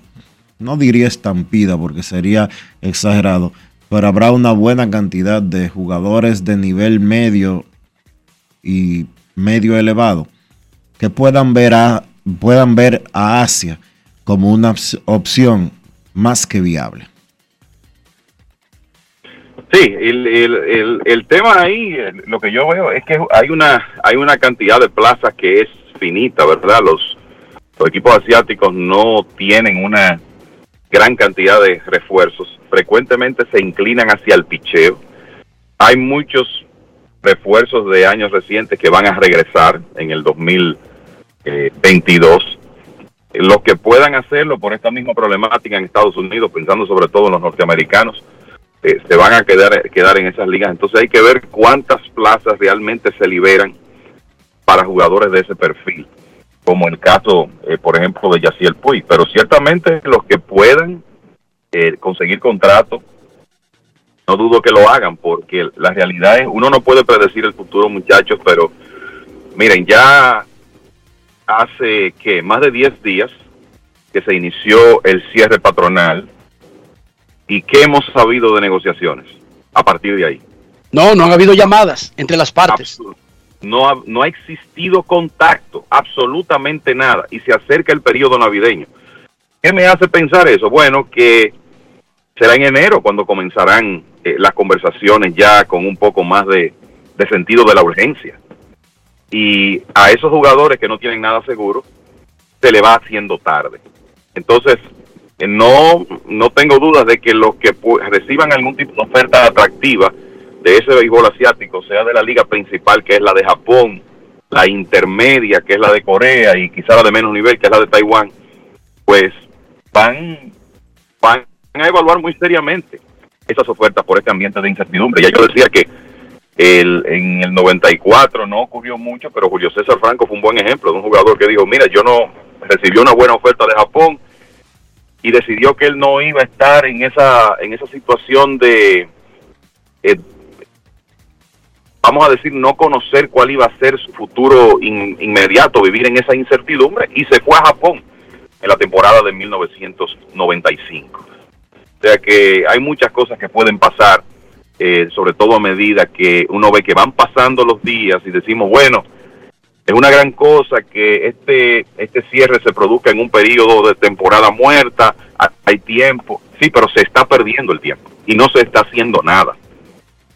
[SPEAKER 1] no diría estampida porque sería exagerado, pero habrá una buena cantidad de jugadores de nivel medio y medio elevado que puedan ver a, puedan ver a Asia como una opción más que viable.
[SPEAKER 24] Sí, el, el, el, tema ahí, lo que yo veo es que hay una hay una cantidad de plazas que es finita, ¿verdad? Los, los equipos asiáticos no tienen una gran cantidad de refuerzos. Frecuentemente se inclinan hacia el picheo. Hay muchos refuerzos de años recientes que van a regresar en el 2022 los que puedan hacerlo por esta misma problemática en Estados Unidos, pensando sobre todo en los norteamericanos, eh, se van a quedar, quedar en esas ligas. Entonces hay que ver cuántas plazas realmente se liberan para jugadores de ese perfil, como el caso, eh, por ejemplo, de Yaciel Puy. Pero ciertamente los que puedan eh, conseguir contrato, no dudo que lo hagan, porque la realidad es, uno no puede predecir el futuro, muchachos, pero miren, ya hace que más de 10 días que se inició el cierre patronal y qué hemos sabido de negociaciones a partir de ahí.
[SPEAKER 2] No, no han habido llamadas entre las partes.
[SPEAKER 24] No ha, no ha existido contacto, absolutamente nada, y se acerca el periodo navideño. ¿Qué me hace pensar eso? Bueno, que será en enero cuando comenzarán eh, las conversaciones ya con un poco más de, de sentido de la urgencia y a esos jugadores que no tienen nada seguro se le va haciendo tarde. Entonces, eh, no, no tengo dudas de que los que reciban algún tipo de oferta atractiva de ese béisbol asiático, sea de la liga principal, que es la de Japón, la intermedia, que es la de Corea, y quizá la de menos nivel, que es la de Taiwán, pues van, van a evaluar muy seriamente esas ofertas por este ambiente de incertidumbre. Ya yo decía que el, en el 94 no ocurrió mucho, pero Julio César Franco fue un buen ejemplo de un jugador que dijo, mira, yo no recibió una buena oferta de Japón y decidió que él no iba a estar en esa en esa situación de eh, vamos a decir no conocer cuál iba a ser su futuro inmediato, vivir en esa incertidumbre y se fue a Japón en la temporada de 1995. O sea que hay muchas cosas que pueden pasar eh, sobre todo a medida que uno ve que van pasando los días y decimos, bueno, es una gran cosa que este, este cierre se produzca en un periodo de temporada muerta, hay tiempo, sí, pero se está perdiendo el tiempo y no se está haciendo nada.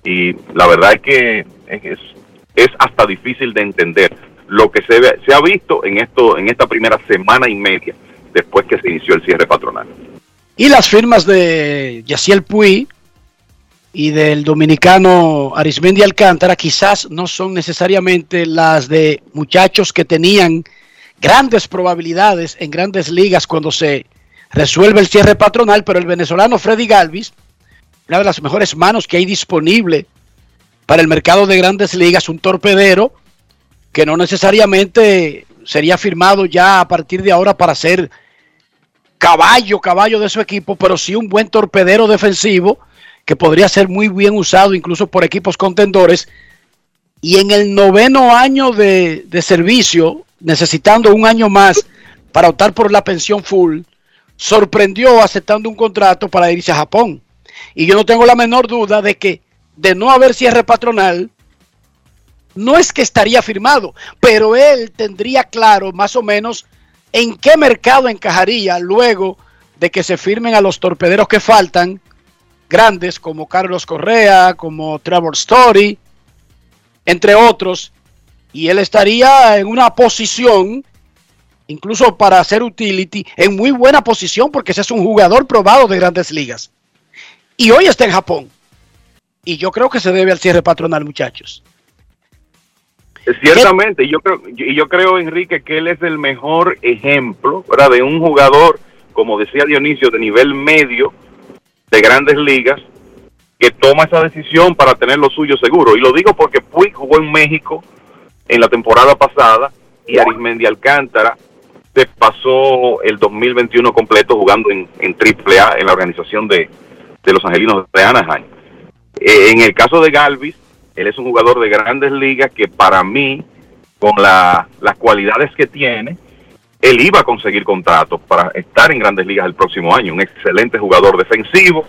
[SPEAKER 24] Y la verdad es que es, hasta difícil de entender lo que se ha visto en, esto, en esta primera semana y media después que se inició el cierre patronal.
[SPEAKER 2] Y las firmas de Yaciel Puy y del dominicano Arismendi Alcántara quizás no son necesariamente las de muchachos que tenían grandes probabilidades en grandes ligas cuando se resuelve el cierre patronal, pero el venezolano Freddy Galvis, una de las mejores manos que hay disponible para el mercado de grandes ligas, un torpedero que no necesariamente sería firmado ya a partir de ahora para ser caballo, caballo de su equipo, pero sí un buen torpedero defensivo que podría ser muy bien usado incluso por equipos contendores. Y en el noveno año de, servicio, necesitando un año más para optar por la pensión full, sorprendió aceptando un contrato para irse a Japón. Y yo no tengo la menor duda de que de no haber cierre patronal, no es que estaría firmado, pero él tendría claro más o menos en qué mercado encajaría luego de que se firmen a los torpederos que faltan grandes como Carlos Correa, como Trevor Story, entre otros, y él estaría en una posición, incluso para hacer utility, en muy buena posición porque ese es un jugador probado de grandes ligas. Y hoy está en Japón. Y yo creo que se debe al cierre patronal, muchachos.
[SPEAKER 24] Ciertamente, yo creo, yo creo, Enrique, que él es el mejor ejemplo de un jugador, como decía Dionisio, de nivel medio, de grandes ligas que toma esa decisión para tener lo suyo seguro. Y lo digo porque Puig jugó en México en la temporada pasada y Arismendi Alcántara se pasó el 2021 completo jugando en, en AAA en la organización de, los Angelinos de Anaheim. Eh, en el caso de Galvis, él es un jugador de grandes ligas que para mí, con las cualidades que tiene, él iba a conseguir contratos para estar en grandes ligas el próximo año. Un excelente jugador defensivo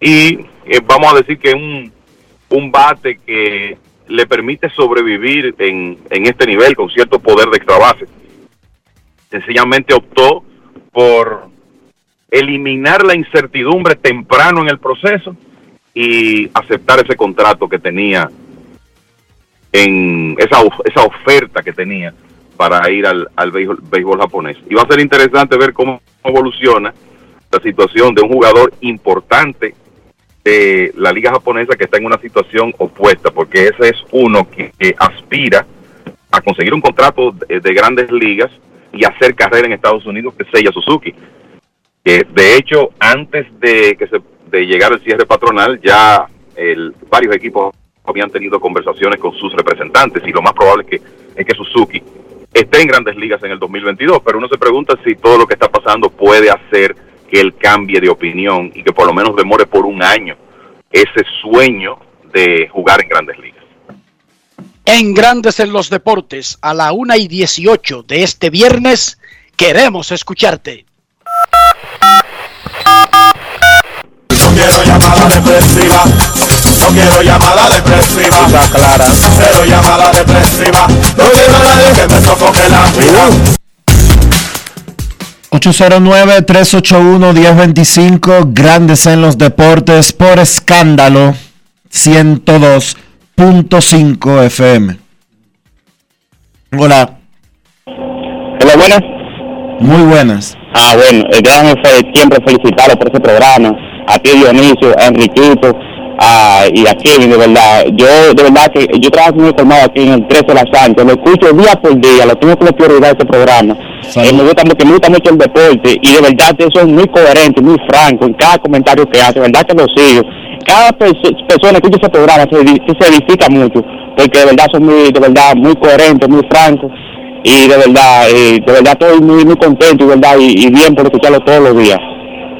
[SPEAKER 24] y eh, vamos a decir que un, un bate que le permite sobrevivir en, en este nivel con cierto poder de extra base. Sencillamente optó por eliminar la incertidumbre temprano en el proceso y aceptar ese contrato que tenía en esa, esa oferta que tenía para ir al, al béisbol, japonés. Y va a ser interesante ver cómo evoluciona la situación de un jugador importante de la liga japonesa que está en una situación opuesta, porque ese es uno que, aspira a conseguir un contrato de, grandes ligas y hacer carrera en Estados Unidos, que es Seiya Suzuki. Que de hecho, antes de que se de llegar el cierre patronal, ya varios equipos habían tenido conversaciones con sus representantes y lo más probable es que, es que Suzuki esté en grandes ligas en el 2022, pero uno se pregunta si todo lo que está pasando puede hacer que él cambie de opinión y que por lo menos demore por un año ese sueño de jugar en grandes ligas.
[SPEAKER 2] En Grandes en los Deportes, a la una y 18 de este viernes, queremos escucharte.
[SPEAKER 19] Quiero llamada depresiva. No quiero llamada depresiva. clara. Cero llamada depresiva. No quiero nadie que me sofoque la vida.
[SPEAKER 1] 809-381-1025, Grandes en los Deportes, por escándalo, 102.5 FM. Hola.
[SPEAKER 25] Hola, buenas.
[SPEAKER 1] Muy buenas.
[SPEAKER 25] Ah, bueno, eh, déjame siempre felicitarlo por ese programa a ti Dionisio, a Enriquito, a, y a Kevin, de verdad. Yo, de verdad que yo trabajo muy formado aquí en el 13 de la Sánchez, lo escucho día por día, lo tengo como prioridad este programa. Eh, me, gusta, me gusta mucho el deporte y de verdad que son muy coherente, muy franco en cada comentario que hace, de verdad que lo sigo. Cada persona que escucha ese programa se, se edifica mucho, porque de verdad son muy, de verdad, muy coherentes, muy francos y de verdad, eh, de verdad estoy muy, muy contento y, verdad, y, y bien por escucharlo todos los días.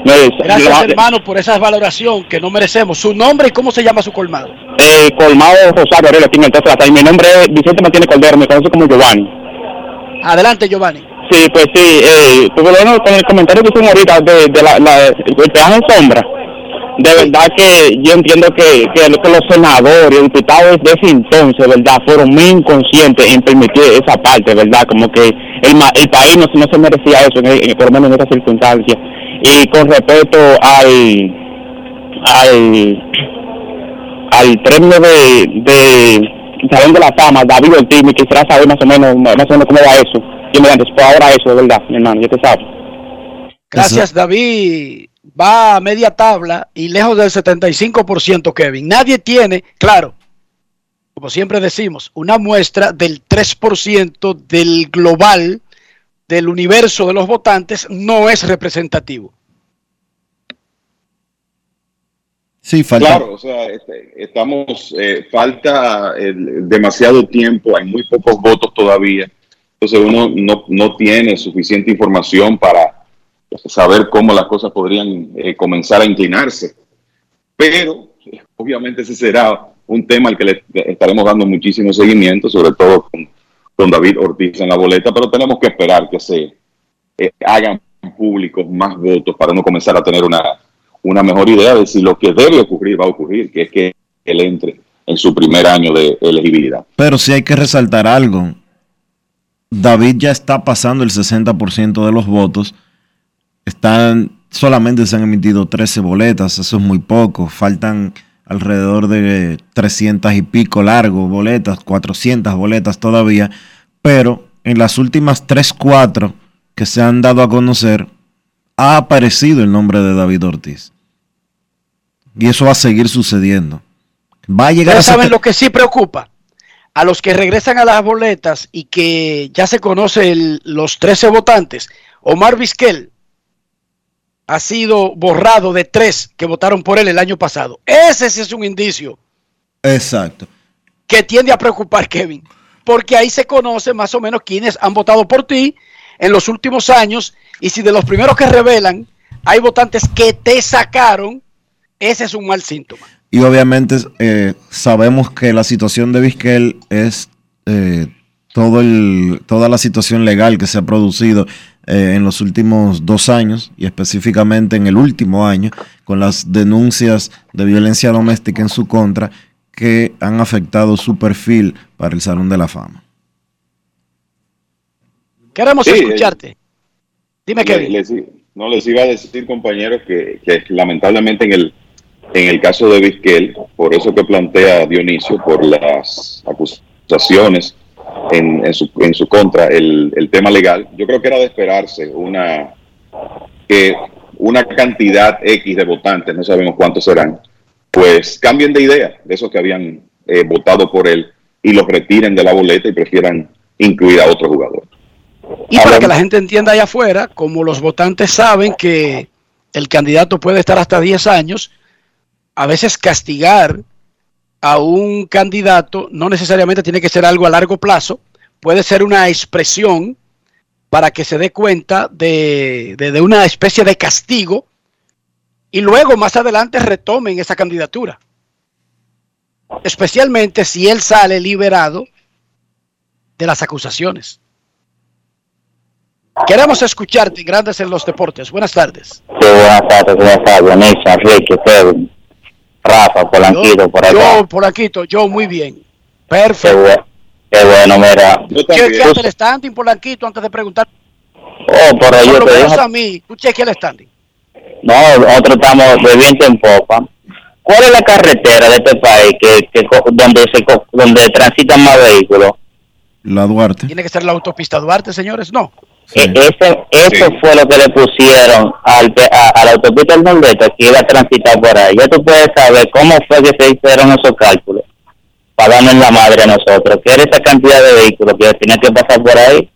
[SPEAKER 2] Gracias, hermano, por esa valoración que no merecemos. ¿Su nombre y cómo se llama su colmado?
[SPEAKER 25] Eh, colmado Rosario Aurelio, aquí en el Y mi nombre es Vicente Martínez Cordero, me conoce como Giovanni.
[SPEAKER 2] Adelante, Giovanni.
[SPEAKER 25] Sí, pues sí, eh, pues bueno, con el comentario que hicieron ahorita de, de la, la, el peaje en sombra,
[SPEAKER 26] de verdad que yo entiendo que, que, lo- que los senadores y diputados de ese entonces, ¿verdad? Fueron muy inconscientes en permitir esa parte, ¿verdad? Como que el, el país no, no se merecía eso, en- en- por lo menos en esta circunstancia. Y con respecto al, al, al premio de, de Salón de la Fama, David Ortiz, me quisiera saber más o menos, más o menos cómo va eso. Yo me por ahora eso, verdad, mi hermano, ya te sabes.
[SPEAKER 2] Gracias, David. Va a media tabla y lejos del 75%, Kevin. Nadie tiene, claro, como siempre decimos, una muestra del 3% del global del universo de los votantes no es representativo.
[SPEAKER 1] Sí, falta.
[SPEAKER 27] Claro, o sea, este, estamos, eh, falta eh, demasiado tiempo, hay muy pocos votos todavía, entonces uno no, no tiene suficiente información para saber cómo las cosas podrían eh, comenzar a inclinarse. Pero, obviamente, ese será un tema al que le estaremos dando muchísimo seguimiento, sobre todo con, David Ortiz en la boleta, pero tenemos que esperar que se eh, hagan públicos más votos para no comenzar a tener una, una mejor idea de si lo que debe ocurrir va a ocurrir, que es que él entre en su primer año de elegibilidad.
[SPEAKER 1] Pero sí hay que resaltar algo. David ya está pasando el 60% de los votos. Están, solamente se han emitido 13 boletas, eso es muy poco. Faltan alrededor de 300 y pico largos boletas, 400 boletas todavía. Pero en las últimas 3, 4 que se han dado a conocer, ha aparecido el nombre de David Ortiz. Y eso va a seguir sucediendo. Va a llegar a
[SPEAKER 2] ¿Ustedes saben lo que sí preocupa? A los que regresan a las boletas y que ya se conoce el- los 13 votantes, Omar Vizquel ha sido borrado de tres que votaron por él el año pasado. Ese sí es un indicio
[SPEAKER 1] Exacto.
[SPEAKER 2] que tiende a preocupar, Kevin, porque ahí se conoce más o menos quiénes han votado por ti en los últimos años y si de los primeros que revelan hay votantes que te sacaron, ese es un mal síntoma.
[SPEAKER 1] Y obviamente eh, sabemos que la situación de Vizquel es eh, todo el, toda la situación legal que se ha producido eh, en los últimos dos años y específicamente en el último año con las denuncias de violencia doméstica en su contra que han afectado su perfil para el Salón de la Fama.
[SPEAKER 2] Queremos
[SPEAKER 27] Sí,
[SPEAKER 2] escucharte. Dime,
[SPEAKER 27] Le-
[SPEAKER 2] Kevin.
[SPEAKER 27] les- no les iba a decir, compañeros, que, que lamentablemente en el, en el caso de Vizquel, por eso que plantea Dionisio, por las acusaciones en, en su, en su contra, el, el tema legal, yo creo que era de esperarse una, que una cantidad X de votantes, no sabemos cuántos serán, pues cambien de idea de esos que habían eh, votado por él y los retiren de la boleta y prefieran incluir a otro jugador.
[SPEAKER 2] Y para que la gente entienda allá afuera, como los votantes saben que el candidato puede estar hasta 10 años, a veces castigar a un candidato no necesariamente tiene que ser algo a largo plazo, puede ser una expresión para que se dé cuenta de, de- una especie de castigo y luego más adelante retomen esa candidatura. Especialmente si él sale liberado de las acusaciones. Queremos escucharte Grandes en los Deportes. Buenas tardes.
[SPEAKER 26] Sí, buenas tardes, buenas tardes, Rafa, Polanquito, por acá.
[SPEAKER 2] Yo, Polanquito, yo muy bien.
[SPEAKER 26] Qué,
[SPEAKER 2] Perfecto.
[SPEAKER 26] qué bueno, mira.
[SPEAKER 2] Chequeate el standing, Polanquito, antes de preguntar.
[SPEAKER 26] Oh, por ahí
[SPEAKER 2] Por
[SPEAKER 26] yo
[SPEAKER 2] lo
[SPEAKER 26] te
[SPEAKER 2] menos
[SPEAKER 26] dejo.
[SPEAKER 2] a mí, tú chequea el standing.
[SPEAKER 26] No, nosotros estamos de viento en popa. ¿Cuál es la carretera de este país que, que co- donde se co- donde transitan más vehículos?
[SPEAKER 1] La Duarte.
[SPEAKER 2] Tiene que ser la autopista Duarte, señores. No.
[SPEAKER 26] E- ese, eso fue lo que le pusieron al, a, a la autopista del Nordeste que iba a transitar por ahí. Ya tú puedes saber cómo fue que se hicieron esos cálculos para darnos la madre a nosotros. Que era esa cantidad de vehículos que tenían que pasar por ahí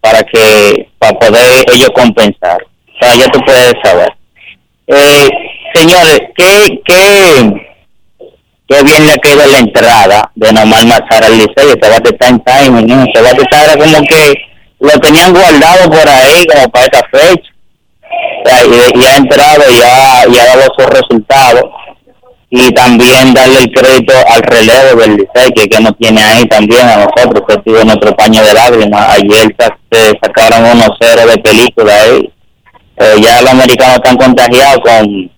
[SPEAKER 26] para que para poder ellos compensar. O sea, ya tú puedes saber. Eh, señores, ¿qué, qué, qué bien le ha quedado la entrada de Nomar Mazar al Liceo? Ese bate está en timing, ¿no? Ese bate está como que lo tenían guardado por ahí como para esta fecha. O sea, y, ha entrado y ha, y ha dado sus resultados. Y también darle el crédito al relevo del Licey, que, que nos tiene ahí también a nosotros, que sido nuestro paño de lágrimas. Ayer se sacaron unos cero de película ahí. Eh, ya los americanos están contagiados con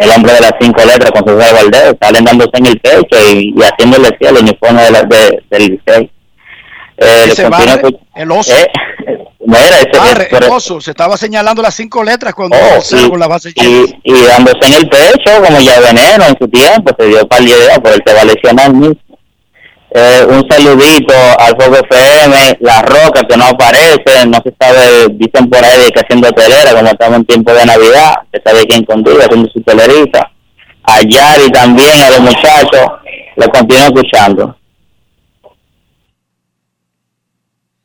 [SPEAKER 26] el hombre de las cinco letras con José Valdés, salen dándose en el pecho y, y haciéndole así al uniforme de la, de, del Licey. Eh,
[SPEAKER 2] Ese el oso.
[SPEAKER 26] Eh, mira, ese-
[SPEAKER 2] Barre,
[SPEAKER 26] pero-
[SPEAKER 2] el oso. Se estaba señalando las cinco letras cuando
[SPEAKER 26] Oh, y-
[SPEAKER 2] con la base
[SPEAKER 26] y, y dándose en el pecho, como ya veneno en su tiempo, se dio para el idea, pero él se va a lesionar mismo. Eh, un saludito al Fuego FM, La Roca que no aparece, no se sabe, dicen por ahí que haciendo telera, como estamos en tiempo de Navidad, se sabe quién conduce haciendo su telerita. A Yari también, a los muchachos, lo continúo escuchando.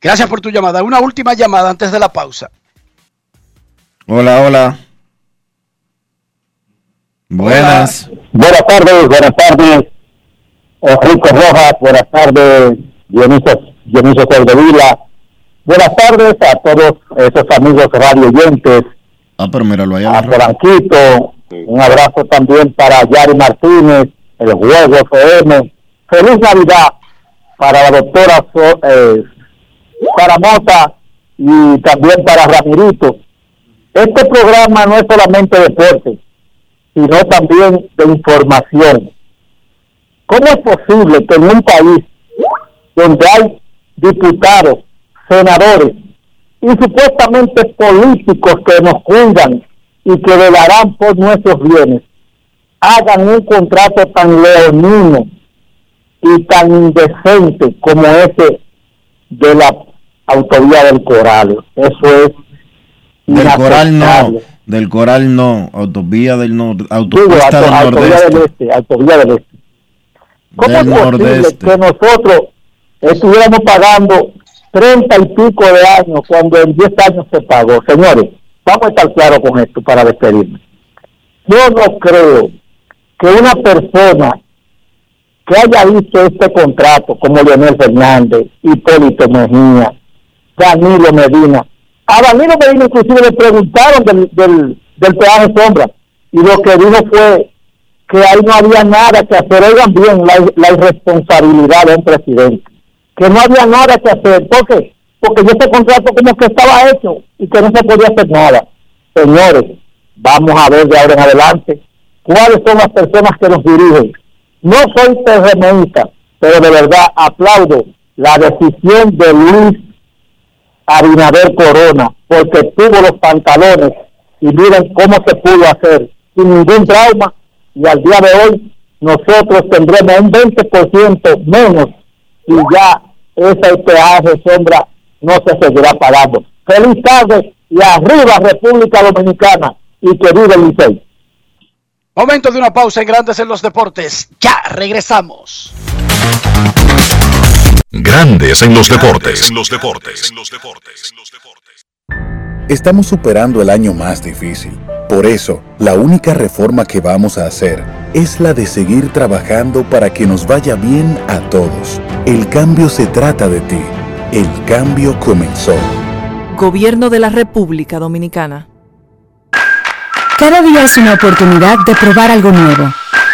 [SPEAKER 2] Gracias por tu llamada. Una última llamada antes de la pausa.
[SPEAKER 1] Hola, hola. Buenas.
[SPEAKER 28] Buenas tardes, buenas tardes, Enrique Rojas, buenas tardes, Dionisio, Dionisio Soldevila, buenas tardes a todos esos amigos radio oyentes,
[SPEAKER 1] Ah, pero míralo ahí.
[SPEAKER 28] a Polanquito, un abrazo también para Yari Martínez, el Juego FM, feliz Navidad para la doctora So- eh, Sara Mota y también para Ramirito. Este programa no es solamente deporte, sino también de información. ¿Cómo es posible que en un país donde hay diputados, senadores y supuestamente políticos que nos cuidan y que velarán por nuestros bienes, hagan un contrato tan leonino y tan indecente como ese de la autovía del Coral? Eso es
[SPEAKER 1] Del coral no. Del coral no. Autovía del norte.
[SPEAKER 28] Digo,
[SPEAKER 1] Autopista
[SPEAKER 28] auto-
[SPEAKER 1] del
[SPEAKER 28] autovía del
[SPEAKER 1] nordeste.
[SPEAKER 28] este, autovía del este. ¿Cómo
[SPEAKER 1] Del
[SPEAKER 28] es posible
[SPEAKER 1] nordeste.
[SPEAKER 28] que nosotros estuviéramos pagando treinta y pico de años cuando en 10 años se pagó? Señores, vamos a estar claros con esto para despedirme. Yo no creo que una persona que haya visto este contrato, como Leonel Fernández, Hipólito Mejía, Danilo Medina, a Danilo Medina inclusive le preguntaron del, del, del peaje sombra y lo que dijo fue que ahí no había nada que hacer. Oigan bien la, la irresponsabilidad de un presidente. Que no había nada que hacer. ¿Por qué? Porque yo ese contrato como que estaba hecho y que no se podía hacer nada. Señores, vamos a ver de ahora en adelante cuáles son las personas que nos dirigen. No soy PRMista, pero de verdad aplaudo la decisión de Luis Abinader Corona, porque tuvo los pantalones y miren cómo se pudo hacer sin ningún trauma y al día de hoy nosotros tendremos un 20% menos y ya ese peaje sombra no se seguirá pagando. Feliz tarde y arriba República Dominicana y que vive el Licey.
[SPEAKER 2] Momento de una pausa en Grandes en los Deportes. Ya regresamos.
[SPEAKER 5] Grandes en los deportes. los deportes.
[SPEAKER 21] Estamos superando el año más difícil. Por eso, la única reforma que vamos a hacer es la de seguir trabajando para que nos vaya bien a todos. El cambio se trata de ti. El cambio comenzó.
[SPEAKER 29] Gobierno de la República Dominicana.
[SPEAKER 17] Cada día es una oportunidad de probar algo nuevo.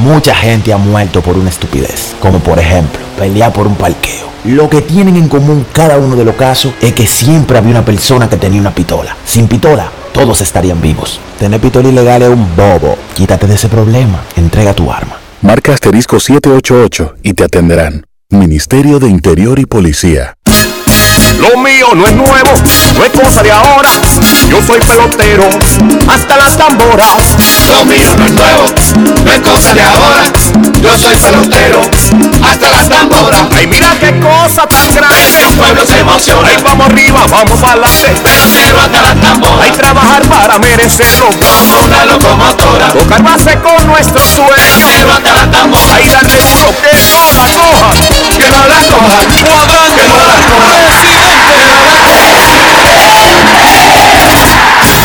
[SPEAKER 23] Mucha gente ha muerto por una estupidez, como por ejemplo, pelear por un parqueo. Lo que tienen en común cada uno de los casos es que siempre había una persona que tenía una pistola. Sin pistola, todos estarían vivos. Tener pistola ilegal es un bobo. Quítate de ese problema. Entrega tu arma.
[SPEAKER 21] Marca asterisco 788 y te atenderán. Ministerio de Interior y Policía.
[SPEAKER 19] Lo mío no es nuevo, no es cosa de ahora. Yo soy pelotero, hasta las tamboras.
[SPEAKER 18] Lo mío no es nuevo, no es cosa de ahora. Yo soy pelotero, hasta las tamboras.
[SPEAKER 19] Ay, mira qué cosa tan grande.
[SPEAKER 18] El pueblo se emociona.
[SPEAKER 19] Ay, vamos arriba, vamos adelante.
[SPEAKER 18] Pelotero hasta las tamboras.
[SPEAKER 19] Hay trabajar para merecerlo.
[SPEAKER 18] Como una locomotora.
[SPEAKER 19] Tocar base con nuestros sueños.
[SPEAKER 18] Pelotero hasta las tamboras.
[SPEAKER 19] Ay, darle duro, que no la coja.
[SPEAKER 18] Que no la coja.
[SPEAKER 19] Cuadrante,
[SPEAKER 18] Que no la coja.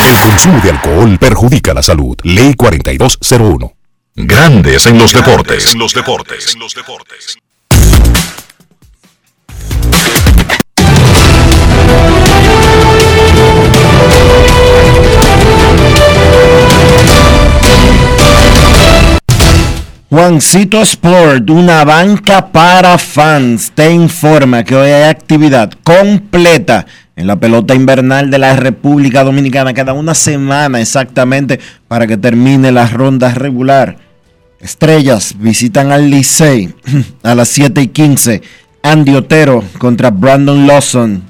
[SPEAKER 5] El consumo de alcohol perjudica la salud. Ley 4201. Grandes en los deportes. En los deportes.
[SPEAKER 1] Juancito Sport, una banca para fans, te informa que hoy hay actividad completa en la pelota invernal de la República Dominicana. Queda una semana exactamente para que termine la ronda regular. Estrellas visitan al Licey a las 7 y 15. Andy Otero contra Brandon Lawson.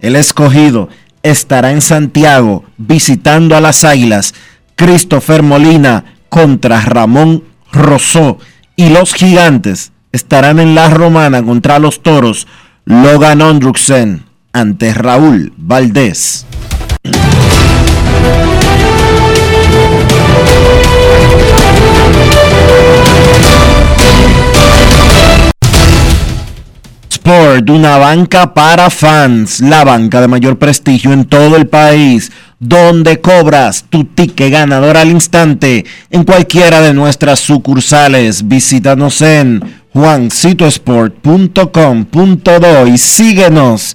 [SPEAKER 1] El escogido estará en Santiago visitando a las Águilas. Christopher Molina contra Ramón Rosó. Y los gigantes estarán en la Romana contra los toros. Logan Ondruksen ante Raúl Valdés. Sport, una banca para fans, la banca de mayor prestigio en todo el país, donde cobras tu ticket ganador al instante en cualquiera de nuestras sucursales. Visítanos en juancitosport.com.do y síguenos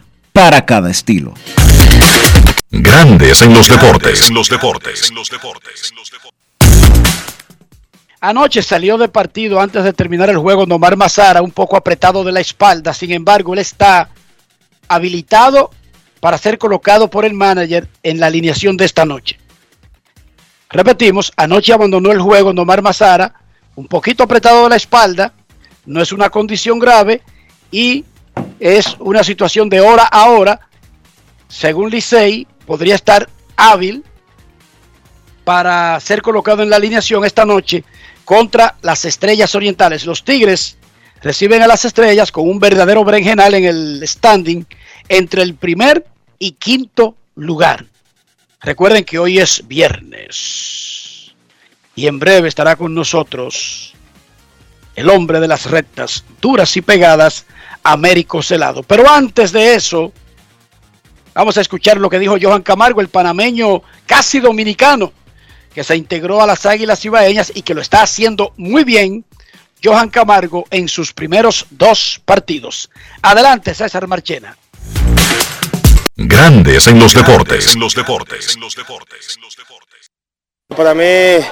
[SPEAKER 1] para cada estilo.
[SPEAKER 5] Grandes en los deportes. En los deportes.
[SPEAKER 2] Anoche salió de partido antes de terminar el juego Nomar Mazara, un poco apretado de la espalda. Sin embargo, él está habilitado para ser colocado por el manager en la alineación de esta noche. Repetimos, anoche abandonó el juego Nomar Mazara, un poquito apretado de la espalda, no es una condición grave y es una situación de hora a hora. Según Licey, podría estar hábil para ser colocado en la alineación esta noche contra las Estrellas Orientales. Los Tigres reciben a las Estrellas con un verdadero berenjenal en el standing entre el primer y quinto lugar. Recuerden que hoy es viernes y en breve estará con nosotros el hombre de las rectas duras y pegadas, Américo Celado. Pero antes de eso, vamos a escuchar lo que dijo Johan Camargo, el panameño casi dominicano, que se integró a las Águilas Ibaeñas y que lo está haciendo muy bien. Johan Camargo en sus primeros dos partidos. Adelante, César Marchena.
[SPEAKER 5] Grandes en los deportes. En los deportes.
[SPEAKER 30] Para mí,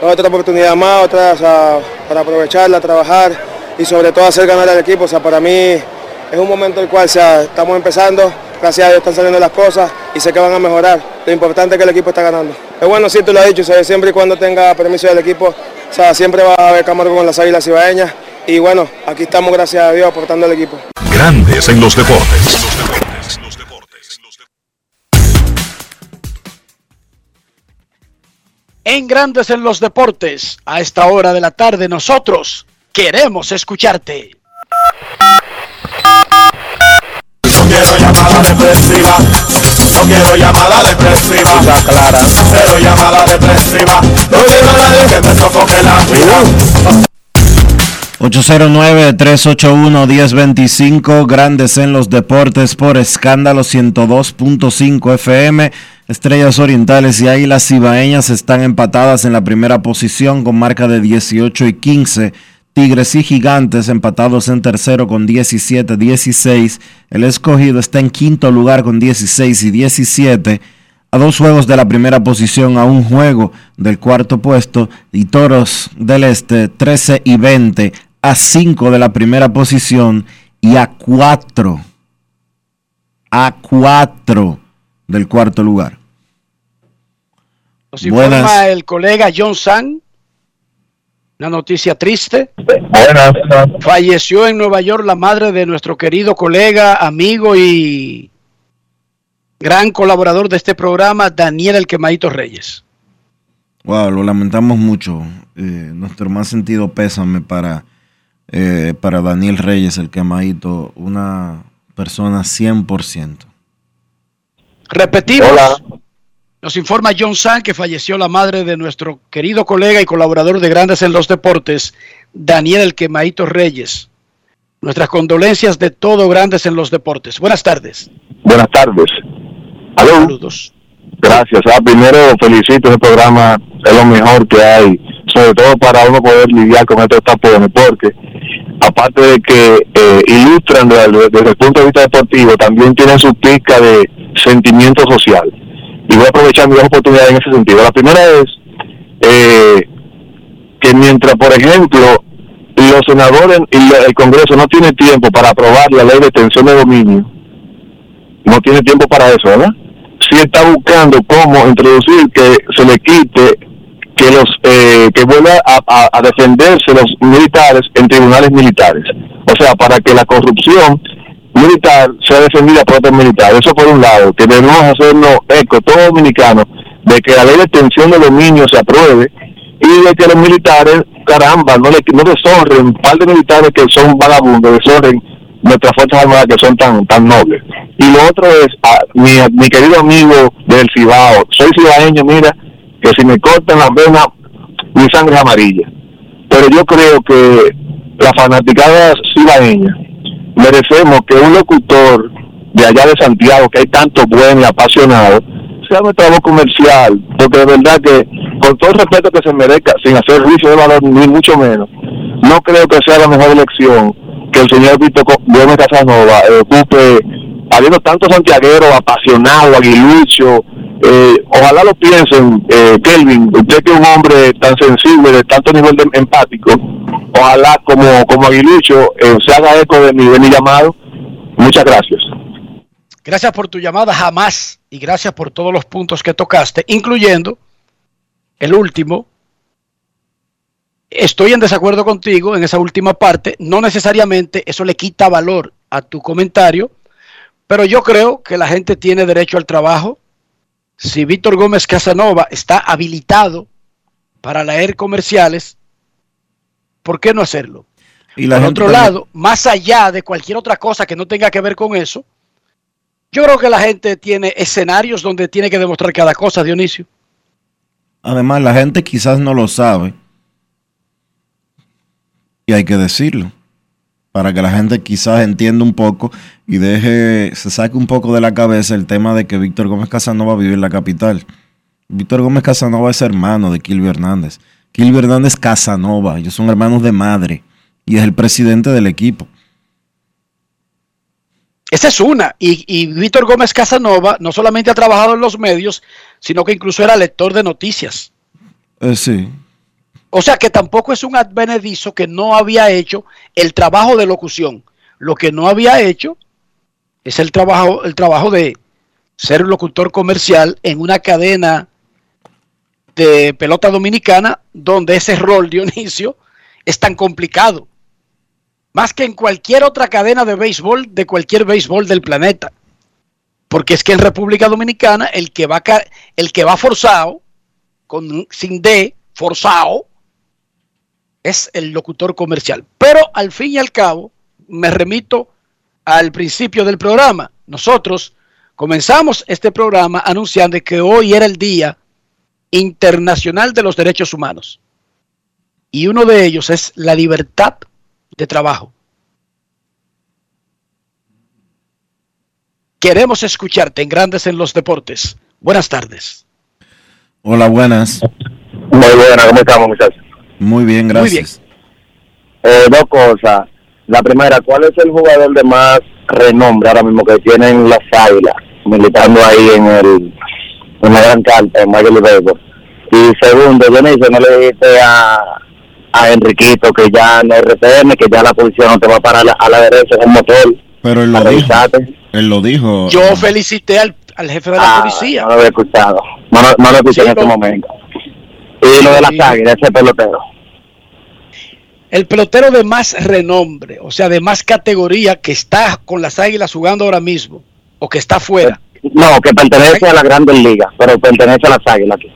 [SPEAKER 30] otra oportunidad más, otra o sea, para aprovecharla, trabajar y sobre todo hacer ganar al equipo. O sea, para mí es un momento en el cual o sea, estamos empezando, gracias a Dios están saliendo las cosas y sé que van a mejorar. Lo importante es que el equipo está ganando. Es bueno, sí, tú lo has dicho, o sea, siempre y cuando tenga permiso del equipo, o sea, siempre va a haber Camargo con las Águilas Ibaeñas y bueno, aquí estamos, gracias a Dios, aportando al equipo.
[SPEAKER 5] Grandes en los deportes.
[SPEAKER 2] En Grandes en los Deportes, a esta hora de la tarde, nosotros queremos escucharte.
[SPEAKER 18] No quiero llamada depresiva. No quiero llamada depresiva.
[SPEAKER 31] clara.
[SPEAKER 18] Cero llamada depresiva. No quiero a nadie que me sofoque la vida.
[SPEAKER 1] 809-381-1025, Grandes en los Deportes por escándalo 102.5 FM. Estrellas Orientales y Águilas Cibaeñas están empatadas en la primera posición con marca de 18 y 15. Tigres y Gigantes empatados en tercero con 17-16. El escogido está en quinto lugar con 16 y 17. A dos juegos de la primera posición, a un juego del cuarto puesto. Y Toros del Este 13 y 20. A 5 de la primera posición y a 4. A 4 del cuarto lugar.
[SPEAKER 2] Nos informa el colega John San. Una noticia triste.
[SPEAKER 31] Buenas.
[SPEAKER 2] Falleció en Nueva York la madre de nuestro querido colega, amigo y gran colaborador de este programa, Daniel El Quemadito Reyes.
[SPEAKER 1] Wow, lo lamentamos mucho. Eh, nuestro más sentido pésame para, eh, para Daniel Reyes, el quemadito, una persona 100%.
[SPEAKER 2] Repetimos. Nos informa John San que falleció la madre de nuestro querido colega y colaborador de Grandes en los Deportes, Daniel El Quemadito Reyes. Nuestras condolencias de todo Grandes en los Deportes. Buenas tardes.
[SPEAKER 31] Buenas tardes. ¿Aló?
[SPEAKER 2] Saludos.
[SPEAKER 31] Gracias. Ah, primero felicito el programa, es lo mejor que hay, sobre todo para uno poder lidiar con estos tapones, porque aparte de que eh, ilustran desde, desde el punto de vista deportivo, también tienen su pizca de sentimiento social. Y voy a aprovechar mis oportunidades en ese sentido. La primera es eh, que mientras, por ejemplo, los senadores y el Congreso no tiene tiempo para aprobar la ley de extensión de dominio, no tiene tiempo para eso, ¿verdad? Sí está buscando cómo introducir que se le quite que los eh, que vuelva a defenderse los militares en tribunales militares. O sea, para que la corrupción militar sea defendida por otros militares. Eso por un lado, que debemos hacernos eco, todos dominicanos, de que la ley de extensión de dominio se apruebe y de que los militares, caramba, no, le, no deshonren, un par de militares que son vagabundos, deshonren nuestras fuerzas armadas que son tan tan nobles. Y lo otro es, a mi, mi querido amigo del Cibao, soy cibaeño, mira, que si me cortan las venas, mi sangre es amarilla. Pero yo creo que la fanaticada cibaeña merecemos que un locutor de allá de Santiago, que hay tantos buenos y apasionados, sea nuestra voz comercial, porque de verdad que, con todo el respeto que se merezca, sin hacer juicio de valor, ni mucho menos, no creo que sea la mejor elección que el señor Víctor Gómez Casanova eh, ocupe, habiendo tantos santiagueros apasionados, aguiluchos, eh, ojalá lo piensen, eh, Kelvin, usted que es un hombre tan sensible, de tanto nivel de empático, ojalá como, como aguilucho eh, se haga eco de mi, de mi llamado. Muchas gracias.
[SPEAKER 2] Gracias por tu llamada, jamás. Y gracias por todos los puntos que tocaste, incluyendo el último. Estoy en desacuerdo contigo en esa última parte. No necesariamente eso le quita valor a tu comentario, pero yo creo que la gente tiene derecho al trabajo. Si Víctor Gómez Casanova está habilitado para leer comerciales, ¿por qué no hacerlo?
[SPEAKER 1] Y
[SPEAKER 2] Por otro
[SPEAKER 1] también-
[SPEAKER 2] lado, más allá de cualquier otra cosa que no tenga que ver con eso, yo creo que la gente tiene escenarios donde tiene que demostrar cada cosa, Dionisio.
[SPEAKER 1] Además, la gente quizás no lo sabe. Y hay que decirlo. Para que la gente quizás entienda un poco y deje, se saque un poco de la cabeza el tema de que Víctor Gómez Casanova vive en la capital. Víctor Gómez Casanova es hermano de Kilvio Hernández. Kilvio Hernández Casanova, ellos son hermanos de madre y es el presidente del equipo.
[SPEAKER 2] Esa es una. Y, y Víctor Gómez Casanova no solamente ha trabajado en los medios, sino que incluso era lector de noticias.
[SPEAKER 1] Eh, sí,
[SPEAKER 2] O sea que tampoco es un advenedizo que no había hecho el trabajo de locución. Lo que no había hecho es el trabajo, el trabajo de ser locutor comercial en una cadena de pelota dominicana donde ese rol, Dionisio, es tan complicado. Más que en cualquier otra cadena de béisbol, de cualquier béisbol del planeta. Porque es que en República Dominicana el que va, el que va forzado, con, sin D, forzado, es el locutor comercial. Pero al fin y al cabo, me remito al principio del programa. Nosotros, Comenzamos este programa anunciando que hoy era el Día Internacional de los Derechos Humanos. Y uno de ellos es la libertad de trabajo. Queremos escucharte en Grandes en los Deportes. Buenas tardes.
[SPEAKER 1] Hola, buenas.
[SPEAKER 32] Muy buena, ¿cómo estamos, muchachos?
[SPEAKER 1] Muy bien, gracias.
[SPEAKER 32] Eh, dos cosas. La primera, ¿cuál es el jugador de más renombre ahora mismo que tienen las águilas militando ahí en el en la gran carta en Major League? Y segundo, Dionisio, no le dijiste a, a Enriquito que ya no RTM, que ya la posición no te va a parar a la, a la derecha con motor.
[SPEAKER 1] Pero él lo dijo. Él lo dijo.
[SPEAKER 2] Yo felicité al, al jefe de la
[SPEAKER 32] Ah,
[SPEAKER 2] policía.
[SPEAKER 32] No lo había escuchado. No, lo- no lo escuché
[SPEAKER 2] Sí,
[SPEAKER 32] en este momento. Y lo de las águilas, ese pelotero.
[SPEAKER 2] El pelotero de más renombre, o sea, de más categoría que está con las águilas jugando ahora mismo, o que está fuera.
[SPEAKER 32] No, que pertenece a la Grandes Ligas, pero pertenece a las águilas aquí.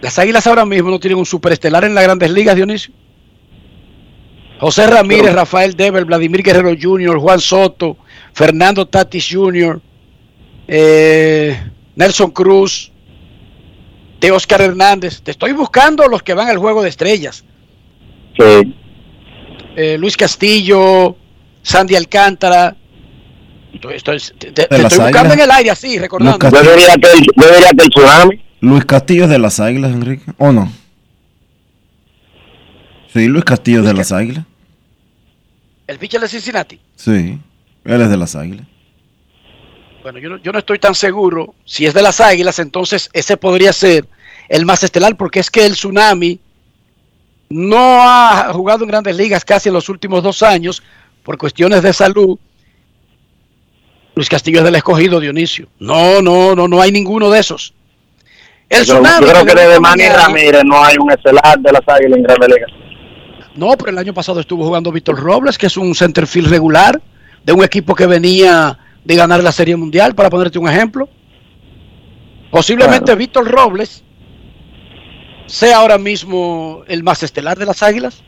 [SPEAKER 2] Las águilas ahora mismo no tienen un superestelar en las grandes ligas, Dionisio. José Ramírez, Rafael Dever, Vladimir Guerrero Jr., Juan Soto, Fernando Tatis Jr., eh, Nelson Cruz, de Oscar Hernández. Te estoy buscando los que van al juego de estrellas.
[SPEAKER 32] Sí.
[SPEAKER 2] Eh, Luis Castillo, Sandy Alcántara. Estoy, estoy- te, estoy buscando
[SPEAKER 1] Águilas.
[SPEAKER 2] en el aire así, recordando.
[SPEAKER 1] Lucas-
[SPEAKER 32] Yo diría que el, yo diría que el tsunami.
[SPEAKER 1] Luis Castillo es de las Águilas, Enrique. ¿O no? Sí, Luis Castillo es de las Águilas.
[SPEAKER 2] El pitcher de Cincinnati.
[SPEAKER 1] Sí, él es de las Águilas.
[SPEAKER 2] Bueno, yo no, yo no estoy tan seguro. Si es de las águilas, entonces ese podría ser el más estelar, porque es que el Tsunami no ha jugado en grandes ligas casi en los últimos dos años por cuestiones de salud. Luis Castillo es del escogido, Dionisio. No, no, no, no hay ninguno de esos. El
[SPEAKER 32] Yo, yo
[SPEAKER 2] Tsunami.
[SPEAKER 32] creo que
[SPEAKER 2] de
[SPEAKER 32] desde Manny Ramírez no hay un estelar de las águilas en Grandes Ligas.
[SPEAKER 2] No, pero el año pasado estuvo jugando Víctor Robles, que es un centerfield regular de un equipo que venía de ganar la Serie Mundial, para ponerte un ejemplo. Posiblemente Víctor Robles sea ahora mismo el más estelar de las Águilas.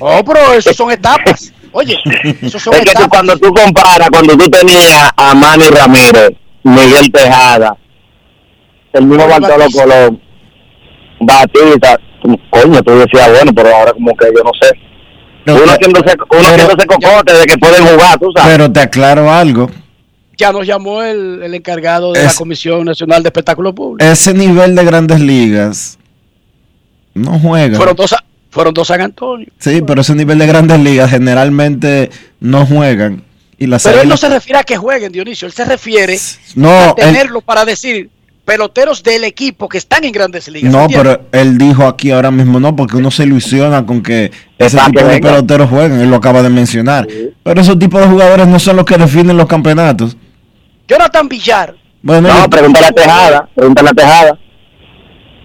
[SPEAKER 2] Oh, pero eso son etapas. Oye, eso son
[SPEAKER 32] Es que tú,
[SPEAKER 2] etapas.
[SPEAKER 32] cuando tú comparas, cuando tú tenías a Manny Ramírez, Miguel Tejada, el mismo Bartolo Colón, Batista, coño, tú decías, bueno, pero ahora como que yo no sé.
[SPEAKER 1] Pero-
[SPEAKER 32] uno haciéndose, uno haciéndose cocote de que pueden jugar, tú sabes.
[SPEAKER 1] Pero te aclaro algo.
[SPEAKER 2] Ya nos llamó el, el encargado de la Comisión Nacional de Espectáculo Público.
[SPEAKER 1] Ese nivel de grandes ligas no juega.
[SPEAKER 2] Fueron dos, a- fueron dos San Antonio.
[SPEAKER 1] Sí, pero ese nivel de grandes ligas generalmente no juegan. Y las
[SPEAKER 2] Pero él no se refiere a que jueguen, Dionisio. Él se refiere
[SPEAKER 1] No,
[SPEAKER 2] a
[SPEAKER 1] él-
[SPEAKER 2] tenerlo para decir peloteros del equipo que están en grandes ligas.
[SPEAKER 1] No,
[SPEAKER 2] ¿entiendes?
[SPEAKER 1] pero él dijo aquí ahora mismo no, porque uno se ilusiona con que ese
[SPEAKER 32] Exacto,
[SPEAKER 1] tipo de
[SPEAKER 32] venga.
[SPEAKER 1] peloteros jueguen, él lo acaba de mencionar. Pero esos tipos de jugadores no son los que definen los campeonatos.
[SPEAKER 2] Jonathan Villar.
[SPEAKER 1] Bueno,
[SPEAKER 32] No,
[SPEAKER 1] y-
[SPEAKER 32] pregúntale a Tejada, pregúntale a Tejada.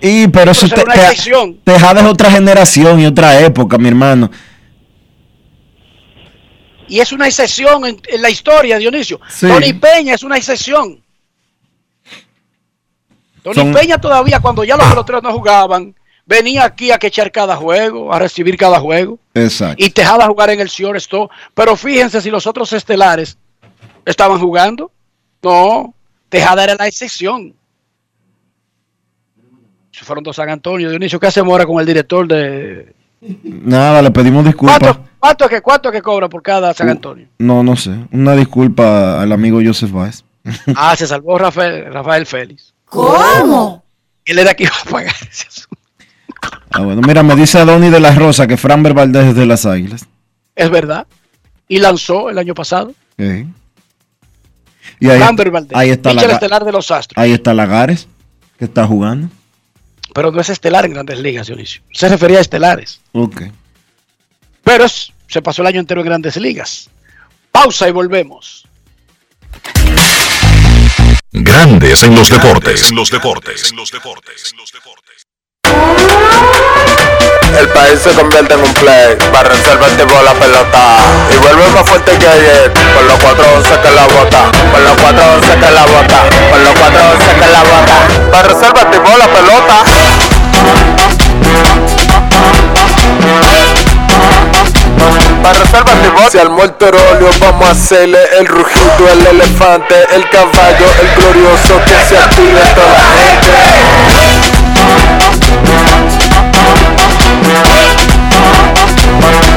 [SPEAKER 1] y pero eso te-
[SPEAKER 2] una
[SPEAKER 1] te-
[SPEAKER 2] excepción.
[SPEAKER 1] Tejada es otra generación y otra época, mi hermano.
[SPEAKER 2] Y es una excepción en, en la historia, Dionisio.
[SPEAKER 1] Sí.
[SPEAKER 2] Tony Peña es una excepción. Tony
[SPEAKER 1] Son-
[SPEAKER 2] Peña todavía, cuando ya los peloteros no jugaban, venía aquí a quechar cada juego, a recibir cada juego.
[SPEAKER 1] Exacto.
[SPEAKER 2] Y Tejada a jugar en el shortstop. Pero fíjense si los otros estelares estaban jugando. No, Tejada era la excepción. Fueron dos San Antonio, Dionisio, ¿qué hacemos ahora con el director de...
[SPEAKER 1] Nada, le pedimos disculpas.
[SPEAKER 2] ¿Cuánto, cuánto, que, ¿Cuánto que cobra por cada San Antonio?
[SPEAKER 1] No, no sé. Una disculpa al amigo Joseph Baez.
[SPEAKER 2] Ah, se salvó Rafael, Rafael Félix.
[SPEAKER 33] ¿Cómo?
[SPEAKER 2] Él era que iba a pagar ese asunto.
[SPEAKER 1] Ah, bueno, mira, me dice Donny de la Rosa que Fran Valdez es de las Águilas.
[SPEAKER 2] Es verdad. Y lanzó el año pasado.
[SPEAKER 1] Sí. Y ahí,
[SPEAKER 2] Framber Valdez,
[SPEAKER 1] ahí está la,
[SPEAKER 2] estelar de los Astros.
[SPEAKER 1] ahí está Lagares, que está jugando.
[SPEAKER 2] Pero no es estelar en grandes ligas, Dionisio. Se refería a estelares.
[SPEAKER 1] Ok.
[SPEAKER 2] Pero es- se pasó el año entero en grandes ligas. Pausa y volvemos.
[SPEAKER 5] Grandes en los deportes. En los deportes. En los deportes.
[SPEAKER 34] El país se convierte en un play. Para reservar el tipo la pelota. Y vuelve más fuerte que ayer. Con los 411 que la bota. Con los 411 que la bota. Con los 411 que la bota. Para reservar el tipo la pelota para
[SPEAKER 18] resérvate vos. Se armó el torolio, vamos a hacerle el rugido, el elefante, el caballo, el glorioso que se active toda la gente.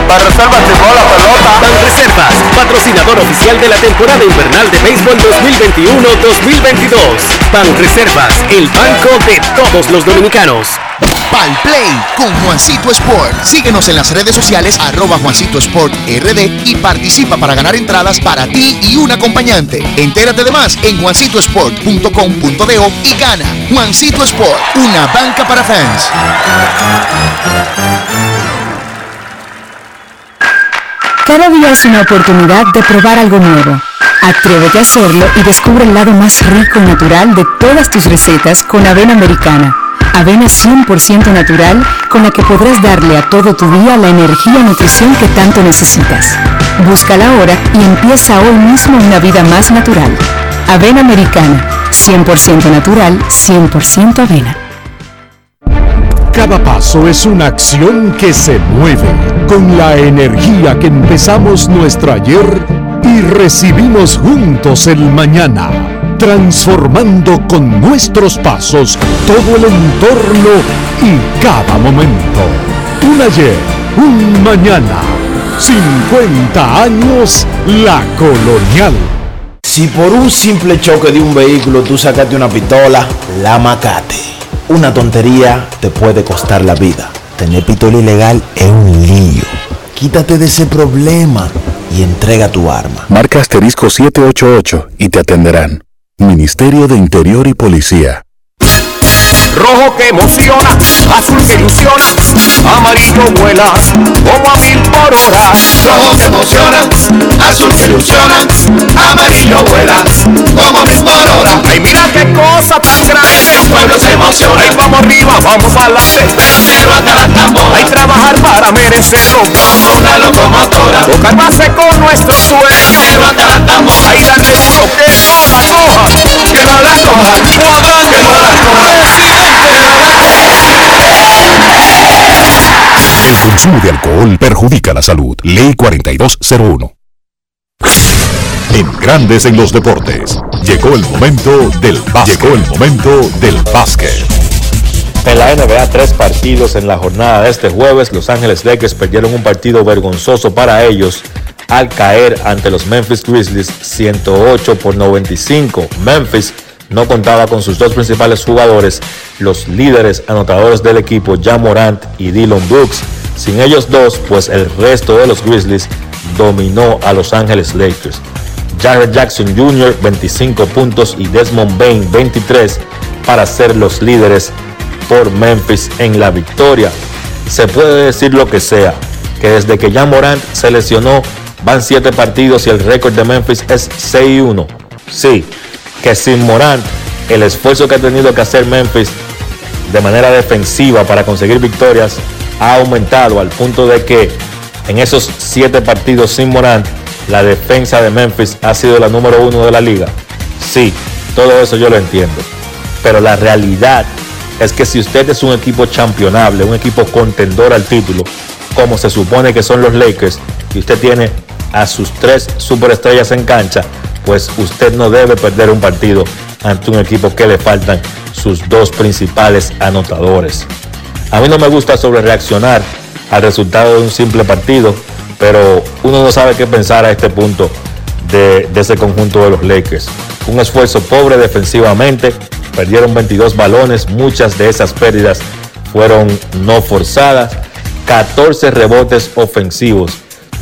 [SPEAKER 18] Para resérvate vos la pelota.
[SPEAKER 19] Ban Reservas, patrocinador oficial de la temporada invernal de béisbol 2021-2022. Ban Reservas, el banco de todos los dominicanos.
[SPEAKER 35] Pal Play con Juancito Sport. Síguenos en las redes sociales arroba Juancito Sport RD y participa para ganar entradas para ti y un acompañante. Entérate de más en juancitosport.com.de y gana. Juancito Sport, una banca para fans.
[SPEAKER 17] Cada día es una oportunidad de probar algo nuevo. Atrévete a hacerlo y descubre el lado más rico y natural de todas tus recetas con avena americana. Avena 100% natural con la que podrás darle a todo tu día la energía y nutrición que tanto necesitas. Búscala ahora y empieza hoy mismo una vida más natural. Avena americana, 100% natural, 100% avena.
[SPEAKER 36] Cada paso es una acción que se mueve con la energía que empezamos nuestro ayer y recibimos juntos el mañana, transformando con nuestros pasos todo el entorno y cada momento. Un ayer, un mañana, 50 años la colonial.
[SPEAKER 23] Si por un simple choque de un vehículo tú sacaste una pistola, la macate. Una tontería te puede costar la vida. Tener pistola ilegal es un lío. Quítate de ese problema y entrega tu arma.
[SPEAKER 21] Marca asterisco 788 y te atenderán. Ministerio de Interior y Policía.
[SPEAKER 19] Rojo que emociona, azul que ilusiona, amarillo vuela como a mil por hora. Rojo que emociona, azul que ilusiona, amarillo vuela como a mil por hora. Ay, mira qué cosa tan grande, el pueblo se emociona. Ay, vamos arriba, vamos adelante, pero hasta la. Hay trabajar para merecerlo, como una locomotora. Tocar base con nuestro sueño, pero hasta la tambora. Ay, darle duro que no la coja, que no la coja, Cuadrante, que no la coja.
[SPEAKER 5] El consumo de alcohol perjudica la salud. Ley 4201. En Grandes en los Deportes. Llegó el momento del básquet. Llegó el momento del básquet.
[SPEAKER 37] En la NBA, tres partidos en la jornada de este jueves. Los Ángeles Lakers perdieron un partido vergonzoso para ellos al caer ante los Memphis Grizzlies 108 por 95. Memphis no contaba con sus dos principales jugadores, los líderes anotadores del equipo, Jan Morant y Dylan Brooks. Sin ellos dos, pues el resto de los Grizzlies dominó a Los Ángeles Lakers. Jared Jackson Jr. 25 puntos y Desmond Bain 23 para ser los líderes por Memphis en la victoria. Se puede decir lo que sea, que desde que Jan Morant se lesionó van 7 partidos y el récord de Memphis es 6-1. Sí, que sin Morant, el esfuerzo que ha tenido que hacer Memphis de manera defensiva para conseguir victorias ha aumentado al punto de que en esos siete partidos sin Morant, la defensa de Memphis ha sido la número uno de la liga. Sí, todo eso yo lo entiendo. Pero la realidad es que si usted es un equipo championable, un equipo contendor al título, como se supone que son los Lakers, y usted tiene a sus tres superestrellas en cancha, pues usted no debe perder un partido ante un equipo que le faltan sus dos principales anotadores. A mí no me gusta sobre reaccionar al resultado de un simple partido, pero uno no sabe qué pensar a este punto de, de ese conjunto de los Lakers. Un esfuerzo pobre defensivamente, perdieron 22 balones, muchas de esas pérdidas fueron no forzadas, 14 rebotes ofensivos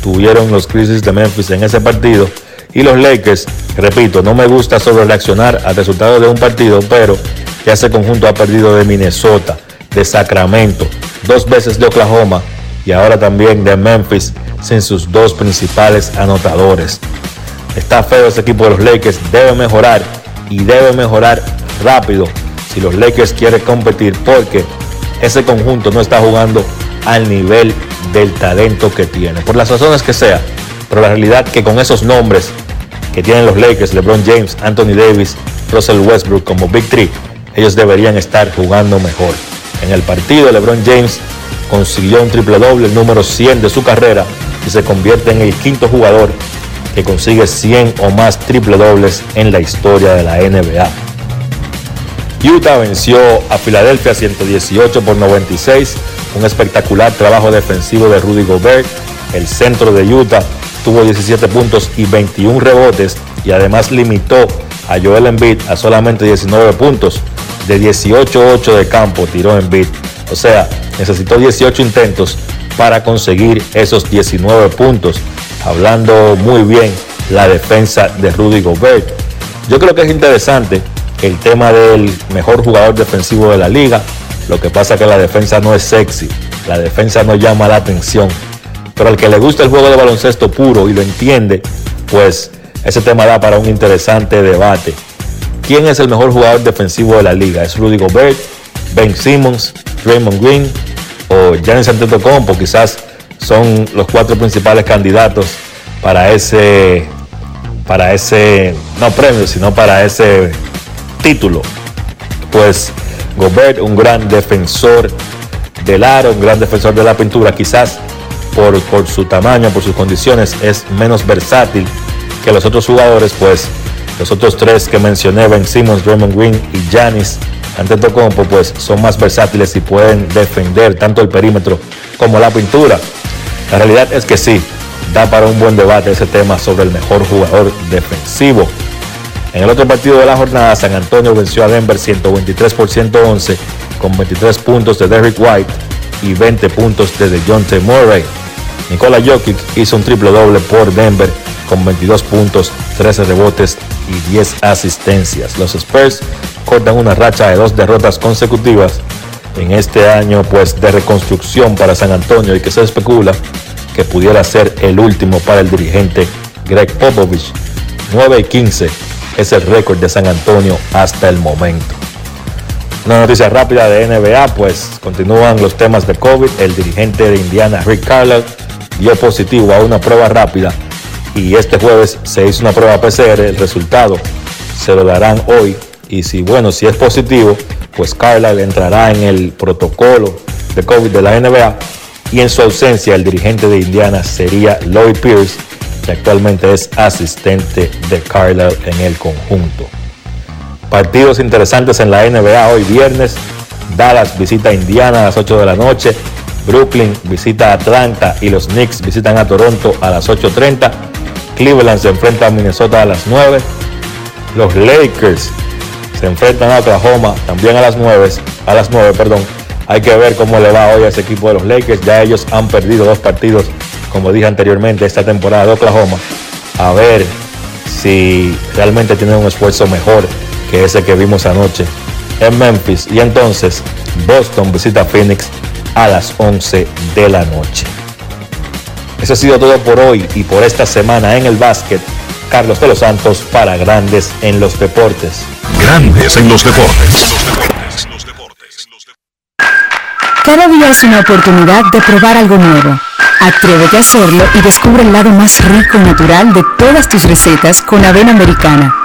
[SPEAKER 37] tuvieron los Grizzlies de Memphis en ese partido y los Lakers, repito, no me gusta sobre reaccionar al resultado de un partido, pero ya ese conjunto ha perdido de Minnesota, de Sacramento, dos veces de Oklahoma y ahora también de Memphis sin sus dos principales anotadores. Está feo ese equipo de los Lakers, debe mejorar y debe mejorar rápido si los Lakers quieren competir porque ese conjunto no está jugando al nivel del talento que tiene, por las razones que sea. Pero la realidad que con esos nombres que tienen los Lakers, LeBron James, Anthony Davis, Russell Westbrook como Big Three, ellos deberían estar jugando mejor. En el partido, LeBron James consiguió un triple doble, el número 100 de su carrera, y se convierte en el quinto jugador que consigue 100 o más triple dobles en la historia de la NBA. Utah venció a Filadelfia 118 por 96, un espectacular trabajo defensivo de Rudy Gobert. El centro de Utah tuvo 17 puntos y 21 rebotes y además limitó a Joel Embiid a solamente 19 puntos. De 18-8 de campo tiró Embiid. O sea, necesitó 18 intentos para conseguir esos 19 puntos. Hablando muy bien la defensa de Rudy Gobert. Yo creo que es interesante el tema del mejor jugador defensivo de la liga. Lo que pasa es que la defensa no es sexy, la defensa no llama la atención. Pero al que le gusta el juego de baloncesto puro y lo entiende, pues ese tema da para un interesante debate. ¿Quién es el mejor jugador defensivo de la liga? ¿Es Rudy Gobert, Ben Simmons, Draymond Green o Giannis Antetokounmpo? Quizás son los cuatro principales candidatos para ese, para ese, no premio, sino para ese título. Pues Gobert, un gran defensor del aro, un gran defensor de la pintura, quizás por, por su tamaño, por sus condiciones, es menos versátil que los otros jugadores, pues los otros tres que mencioné, Ben Simmons, Draymond Green y Giannis Antetokounmpo, pues son más versátiles y pueden defender tanto el perímetro como la pintura. La realidad es que sí, da para un buen debate ese tema sobre el mejor jugador defensivo. En el otro partido de la jornada, San Antonio venció a Denver 123 por 111 con 23 puntos de Derrick White y 20 puntos de DeJounte Murray. Nikola Jokic hizo un triple doble por Denver con 22 puntos, 13 rebotes y 10 asistencias. Los Spurs cortan una racha de dos derrotas consecutivas en este año pues de reconstrucción para San Antonio y que se especula que pudiera ser el último para el dirigente Greg Popovich. 9 y 15 es el récord de San Antonio hasta el momento. Una noticia rápida de NBA, pues continúan los temas de COVID. El dirigente de Indiana, Rick Carlisle, dio positivo a una prueba rápida y este jueves se hizo una prueba PCR. El resultado se lo darán hoy y si bueno, si es positivo, pues Carlisle entrará en el protocolo de COVID de la NBA y en su ausencia el dirigente de Indiana sería Lloyd Pierce, que actualmente es asistente de Carlisle en el conjunto. Partidos interesantes en la NBA hoy viernes. Dallas visita a Indiana a las 8 de la noche. Brooklyn visita a Atlanta y los Knicks visitan a Toronto a las 8.30. Cleveland se enfrenta a Minnesota a las 9. Los Lakers se enfrentan a Oklahoma también a las 9. A las 9, perdón. Hay que ver cómo le va hoy a ese equipo de los Lakers. Ya ellos han perdido dos partidos, como dije anteriormente, esta temporada de Oklahoma. A ver si realmente tienen un esfuerzo mejor que ese que vimos anoche en Memphis. Y entonces Boston visita Phoenix a las 11 de la noche. Eso ha sido todo por hoy y por esta semana en el básquet. Carlos de los Santos para Grandes en los Deportes.
[SPEAKER 5] Grandes en los Deportes.
[SPEAKER 17] Cada día es una oportunidad de probar algo nuevo. Atrévete a hacerlo y descubre el lado más rico y natural de todas tus recetas con avena americana.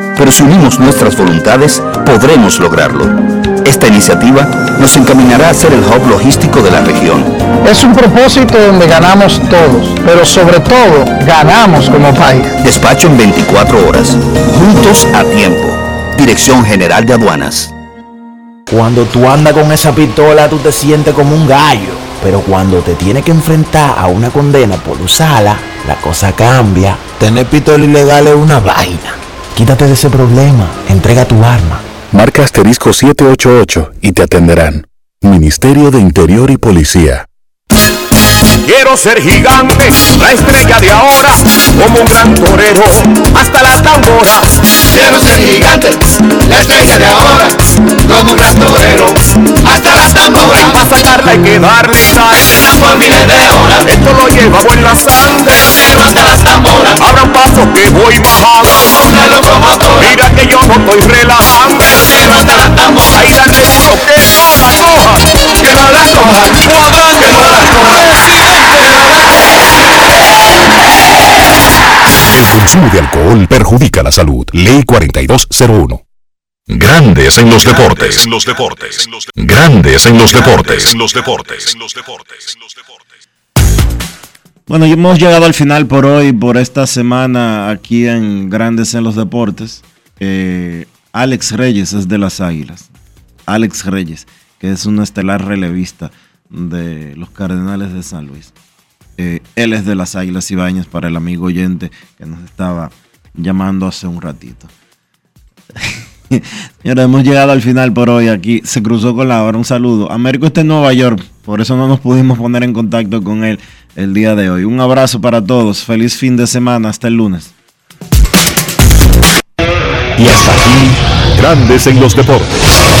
[SPEAKER 38] pero si unimos nuestras voluntades, podremos lograrlo. Esta iniciativa nos encaminará a ser el hub logístico de la región.
[SPEAKER 39] Es un propósito donde ganamos todos, pero sobre todo ganamos como país.
[SPEAKER 38] Despacho en 24 horas. Juntos a tiempo. Dirección General de Aduanas.
[SPEAKER 23] Cuando tú andas con esa pistola, tú te sientes como un gallo. Pero cuando te tienes que enfrentar a una condena por usarla, la cosa cambia. Tener pistola ilegal es una vaina. Quítate de ese problema. Entrega tu arma.
[SPEAKER 21] Marca asterisco 788 y te atenderán. Ministerio de Interior y Policía.
[SPEAKER 19] Quiero ser gigante, la estrella de ahora, como un gran torero, hasta las tamboras. Quiero ser gigante, la estrella de ahora, como un gran torero, hasta las tamboras. Para sacarla hay que darle sal, por miles de horas. Esto lo llevamos en la sangre, quiero hasta las tamboras. Abra un paso que voy bajando, una locomotora. Mira que yo no estoy relajando, quiero hasta las tamboras. Ahí darle duro que no la coja, que no la coja, que no la coja.
[SPEAKER 5] Consumo de alcohol perjudica la salud. Ley 4201. Grandes en los deportes. En los deportes. Grandes en los deportes. En los deportes.
[SPEAKER 1] Bueno, hemos llegado al final por hoy, por esta semana aquí en Grandes en los Deportes. Eh, Alex Reyes es de las Águilas. Alex Reyes, que es un estelar relevista de los Cardenales de San Luis. Eh, él es de las Águilas Ibañas para el amigo oyente que nos estaba llamando hace un ratito. Señores, hemos llegado al final por hoy. Aquí se cruzó con la hora. Un saludo. Américo está en Nueva York, por eso no nos pudimos poner en contacto con él el día de hoy. Un abrazo para todos. Feliz fin de semana. Hasta el lunes.
[SPEAKER 5] Y hasta aquí, Grandes en los deportes.